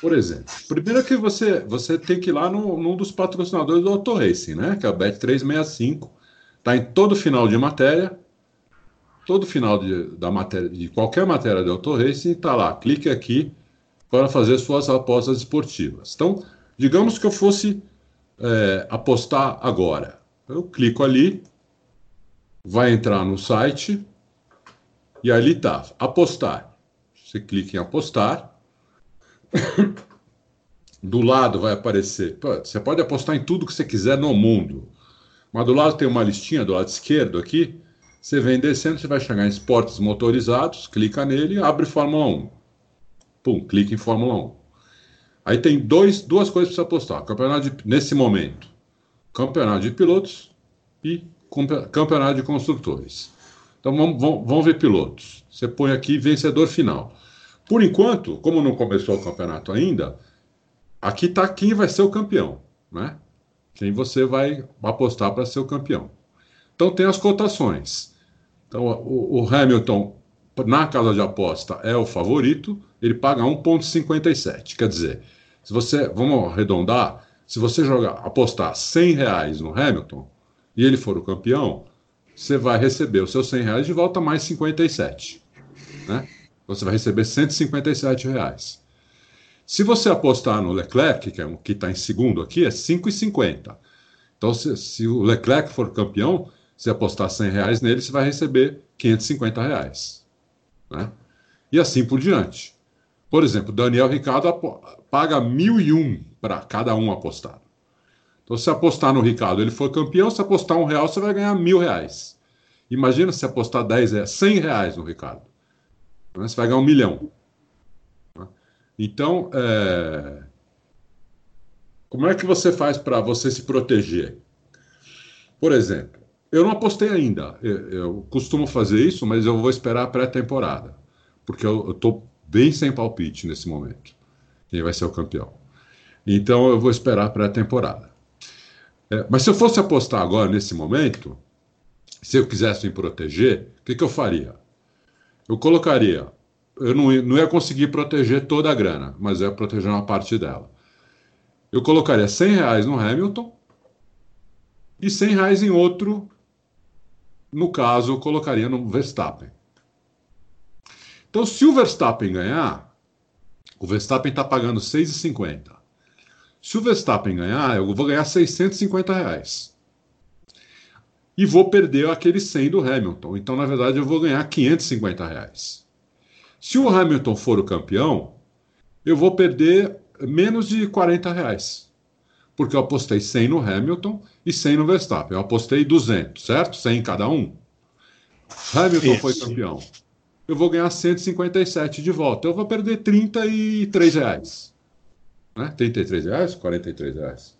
Por exemplo, primeiro que você, você tem que ir lá no, num dos patrocinadores do Auto Racing, né? Que é a Bet365 Está em todo final de matéria, todo final de, da matéria, de qualquer matéria de Auto Racing, está lá, clique aqui para fazer suas apostas esportivas. Então, digamos que eu fosse é, apostar agora. Eu clico ali, vai entrar no site e ali está, apostar. Você clica em apostar. (coughs) Do lado vai aparecer, você pode apostar em tudo que você quiser no mundo. Mas do lado tem uma listinha, do lado esquerdo aqui. Você vem descendo, você vai chegar em esportes motorizados, clica nele, abre Fórmula 1. Pum, clica em Fórmula 1. Aí tem dois, duas coisas para você apostar. Campeonato de, nesse momento, campeonato de pilotos e campeonato de construtores. Então vamos, vamos, vamos ver pilotos. Você põe aqui vencedor final. Por enquanto, como não começou o campeonato ainda, aqui está quem vai ser o campeão, né? Quem você vai apostar para ser o campeão. Então tem as cotações. Então o, o Hamilton na casa de aposta é o favorito, ele paga 1,57. Quer dizer, se você, vamos arredondar, se você jogar, apostar 100 reais no Hamilton e ele for o campeão, você vai receber os seus 100 reais de volta mais 57. Né? Você vai receber 157 reais. Se você apostar no Leclerc, que é que está em segundo aqui, é 5,50. Então, se, se, o Leclerc for campeão, Se apostar 100 reais nele, você vai receber 550 reais. Né? E assim por diante. Por exemplo, Daniel Ricardo paga 1.001 para cada um apostado. Então, se apostar no Ricardo, ele for campeão, se apostar um real, você vai ganhar mil reais. Imagina se apostar 10 reais, 100 reais no Ricardo. Né? Você vai ganhar um milhão. Então, é... como é que você faz para você se proteger? Por exemplo, eu não apostei ainda. Eu, eu, costumo fazer isso, mas eu vou esperar a pré-temporada. Porque eu estou bem sem palpite nesse momento. Quem vai ser o campeão. Então eu vou esperar a pré-temporada. É, mas se eu fosse apostar agora, nesse momento, se eu quisesse me proteger, o que, que eu faria? Eu colocaria. Eu não, não ia conseguir proteger toda a grana, mas ia proteger uma parte dela. Eu colocaria 100 reais no Hamilton e 100 reais em outro, no caso, eu colocaria no Verstappen. Então, se o Verstappen ganhar, o Verstappen está pagando 6,50. Se o Verstappen ganhar, eu vou ganhar 650 reais. E vou perder aquele 100 do Hamilton. Então, na verdade, eu vou ganhar 550 reais. Se o Hamilton for o campeão, eu vou perder menos de 40 reais. Porque eu apostei 100 no Hamilton e 100 no Verstappen. Eu apostei 200, certo? 100 em cada um. Hamilton Isso. foi campeão. Eu vou ganhar 157 de volta. Eu vou perder 33 reais. Né? 33 reais? 43 reais.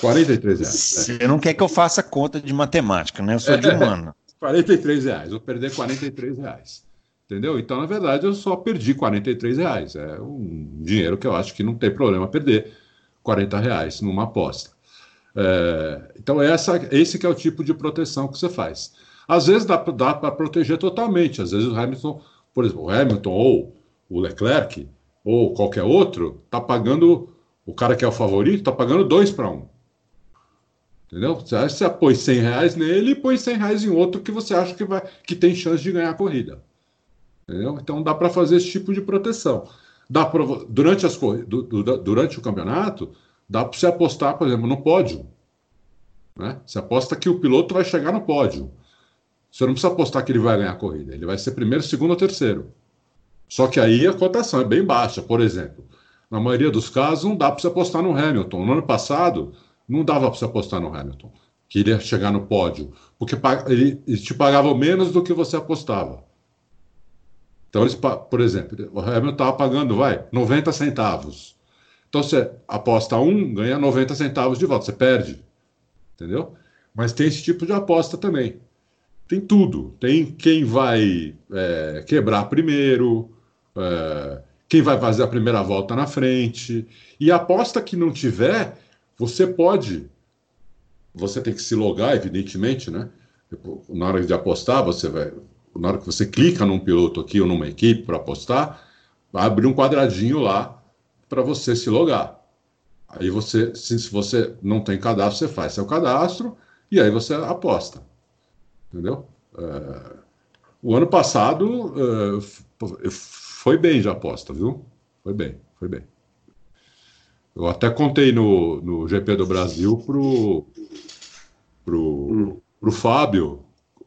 43 reais. Você não quer que eu faça conta de matemática, né? Eu sou de é, humano. 43 reais. Vou perder 43 reais. Entendeu? Então, na verdade, eu só perdi 43 reais. É um dinheiro que eu acho que não tem problema perder 40 reais numa aposta. É, então, essa, esse que é o tipo de proteção que você faz. Às vezes dá, dá para proteger totalmente. Às vezes o Hamilton, por exemplo, o Hamilton ou o Leclerc, ou qualquer outro, tá pagando, o cara que é o favorito, tá pagando dois para um. Entendeu? Você, você põe 100 reais nele e põe 100 reais em outro que você acha que, vai, que tem chance de ganhar a corrida. Entendeu? Então dá para fazer esse tipo de proteção. Dá pra, durante, as, du, du, durante o campeonato, dá para você apostar, por exemplo, no pódio. Né? Você aposta que o piloto vai chegar no pódio. Você não precisa apostar que ele vai ganhar a corrida. Ele vai ser primeiro, segundo ou terceiro. Só que aí a cotação é bem baixa. Por exemplo, na maioria dos casos não dá para você apostar no Hamilton. No ano passado, não dava para você apostar no Hamilton, que iria chegar no pódio, porque ele te pagava menos do que você apostava. Então, eles, por exemplo, o Hamilton estava pagando, vai, 90 centavos. Então, você aposta um, ganha 90 centavos de volta, você perde. Entendeu? Mas tem esse tipo de aposta também. Tem tudo. Tem quem vai é, quebrar primeiro, é, quem vai fazer a primeira volta na frente. E a aposta que não tiver, você pode. Você tem que se logar, evidentemente, né? Na hora de apostar, você vai. Na hora que você clica num piloto aqui ou numa equipe para apostar, vai abrir um quadradinho lá para você se logar. Aí você, se você não tem cadastro, você faz seu cadastro e aí você aposta. Entendeu? Uh, o ano passado uh, foi bem de aposta, viu? Foi bem, foi bem. Eu até contei no, no GP do Brasil pro, pro, pro Fábio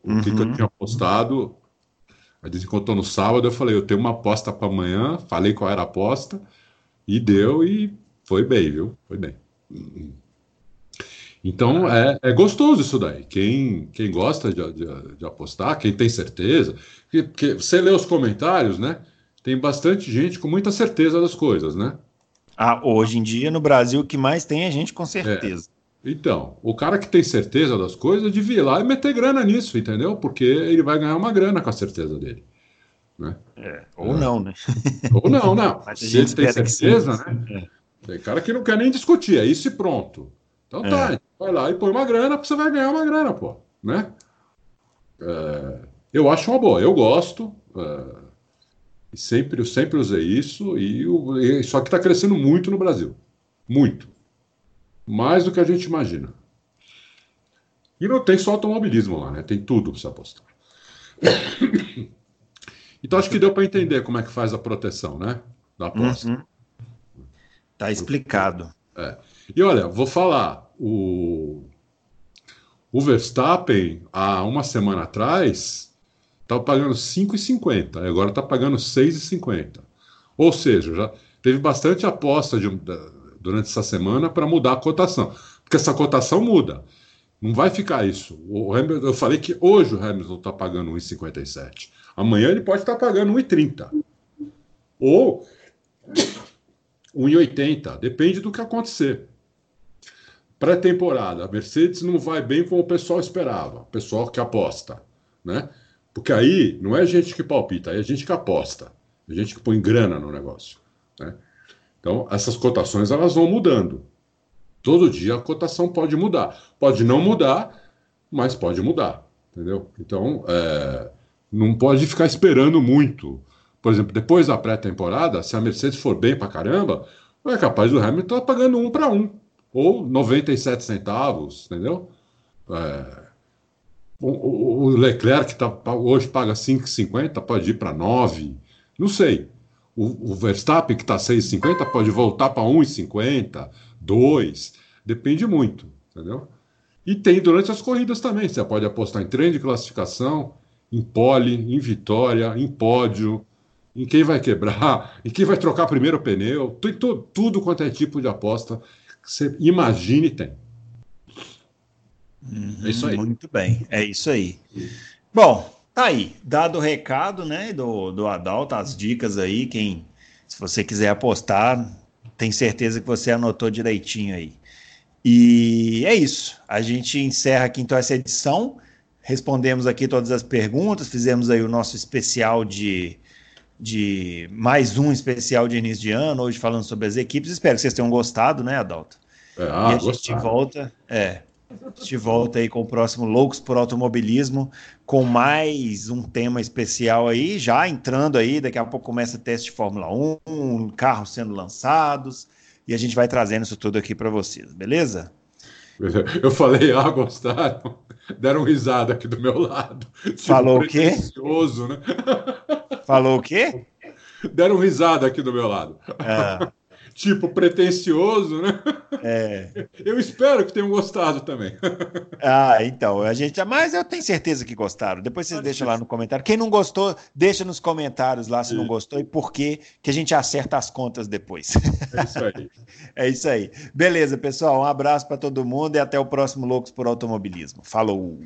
o uhum. que, que, eu uhum. tinha apostado. A gente contou no sábado, eu falei, eu tenho uma aposta para amanhã, falei qual era a aposta, e deu e foi bem, viu? Foi bem. Então é, é gostoso isso daí. Quem, quem gosta de, de, de apostar, quem tem certeza, porque você lê os comentários, né? tem bastante gente com muita certeza das coisas, né? Ah, hoje em dia, no Brasil, o que mais tem é gente com certeza. É. Então, o cara que tem certeza das coisas devia ir lá e meter grana nisso, entendeu? Porque ele vai ganhar uma grana com a certeza dele. Né? É, ou é. não, né? Ou não, não. (laughs) Mas Se ele tem certeza, né? É. Tem cara que não quer nem discutir, é isso e pronto. Então tá, é. vai lá e põe uma grana, você vai ganhar uma grana, pô. Né? É, eu acho uma boa, eu gosto. É, e sempre, eu sempre usei isso, e, e só que está crescendo muito no Brasil. Muito. Mais do que a gente imagina. E não tem só automobilismo lá, né? Tem tudo para você apostar. (coughs) Então acho que deu para entender como é que faz a proteção, né? Da aposta. Uhum. Tá explicado. É. E olha, vou falar, o, O Verstappen, há uma semana atrás, estava pagando 5,50, agora está pagando 6,50. Ou seja, já teve bastante aposta de, durante essa semana para mudar a cotação. Porque essa cotação muda. Não vai ficar isso. Hamilton, eu falei que hoje o Hamilton está pagando 1,57. Amanhã ele pode estar tá pagando 1,30. Ou 1,80. Depende do que acontecer. Pré-temporada, a Mercedes não vai bem como o pessoal esperava, o pessoal que aposta, né? Porque aí não é gente que palpita, é gente que aposta, é gente que põe grana no negócio, né? Então, essas cotações elas vão mudando. Todo dia a cotação pode mudar. Pode não mudar, mas pode mudar, entendeu? Então, é, não pode ficar esperando muito. Por exemplo, depois da pré-temporada, se a Mercedes for bem pra caramba, é capaz do Hamilton tá pagando um para um, ou 97 centavos, entendeu? É, o, Leclerc, que tá, hoje paga 5,50, pode ir para 9, não sei. O, o Verstappen, que está 6,50, pode voltar para 1,50, 2, depende muito, entendeu? E tem durante as corridas também, você pode apostar em trem de classificação, em pole, em vitória, em pódio, em quem vai quebrar, (laughs) em quem vai trocar primeiro o pneu, tudo, tudo quanto é tipo de aposta que você imagine tem. Uhum, é isso aí. Muito bem, é isso aí. Bom, tá aí, dado o recado, né, do, do Adalto, as dicas aí, quem, se você quiser apostar, tem certeza que você anotou direitinho aí. E é isso. A gente encerra aqui então essa edição. Respondemos aqui todas as perguntas, fizemos aí o nosso especial de, de mais um especial de início de ano, hoje falando sobre as equipes. Espero que vocês tenham gostado, né, Adalto? É, ah, e a gente volta, é, a gente volta aí com o próximo Loucos por Automobilismo, com mais um tema especial aí, já entrando aí, daqui a pouco começa teste de Fórmula 1, carros sendo lançados, e a gente vai trazendo isso tudo aqui para vocês, beleza? Eu falei, ah, gostaram? Deram risada aqui do meu lado. Falou o quê? né? Falou o quê? Deram risada aqui do meu lado. Ah tipo pretencioso, né? É. (laughs) Eu espero que tenham gostado também. (laughs) Ah, então, a gente, mas eu tenho certeza que gostaram. Depois vocês deixam lá no comentário. Quem não gostou, deixa nos comentários lá se não gostou e por quê, que a gente acerta as contas depois. É isso aí. (laughs) É isso aí. Beleza, pessoal. Um abraço para todo mundo e até o próximo Loucos por Automobilismo. Falou.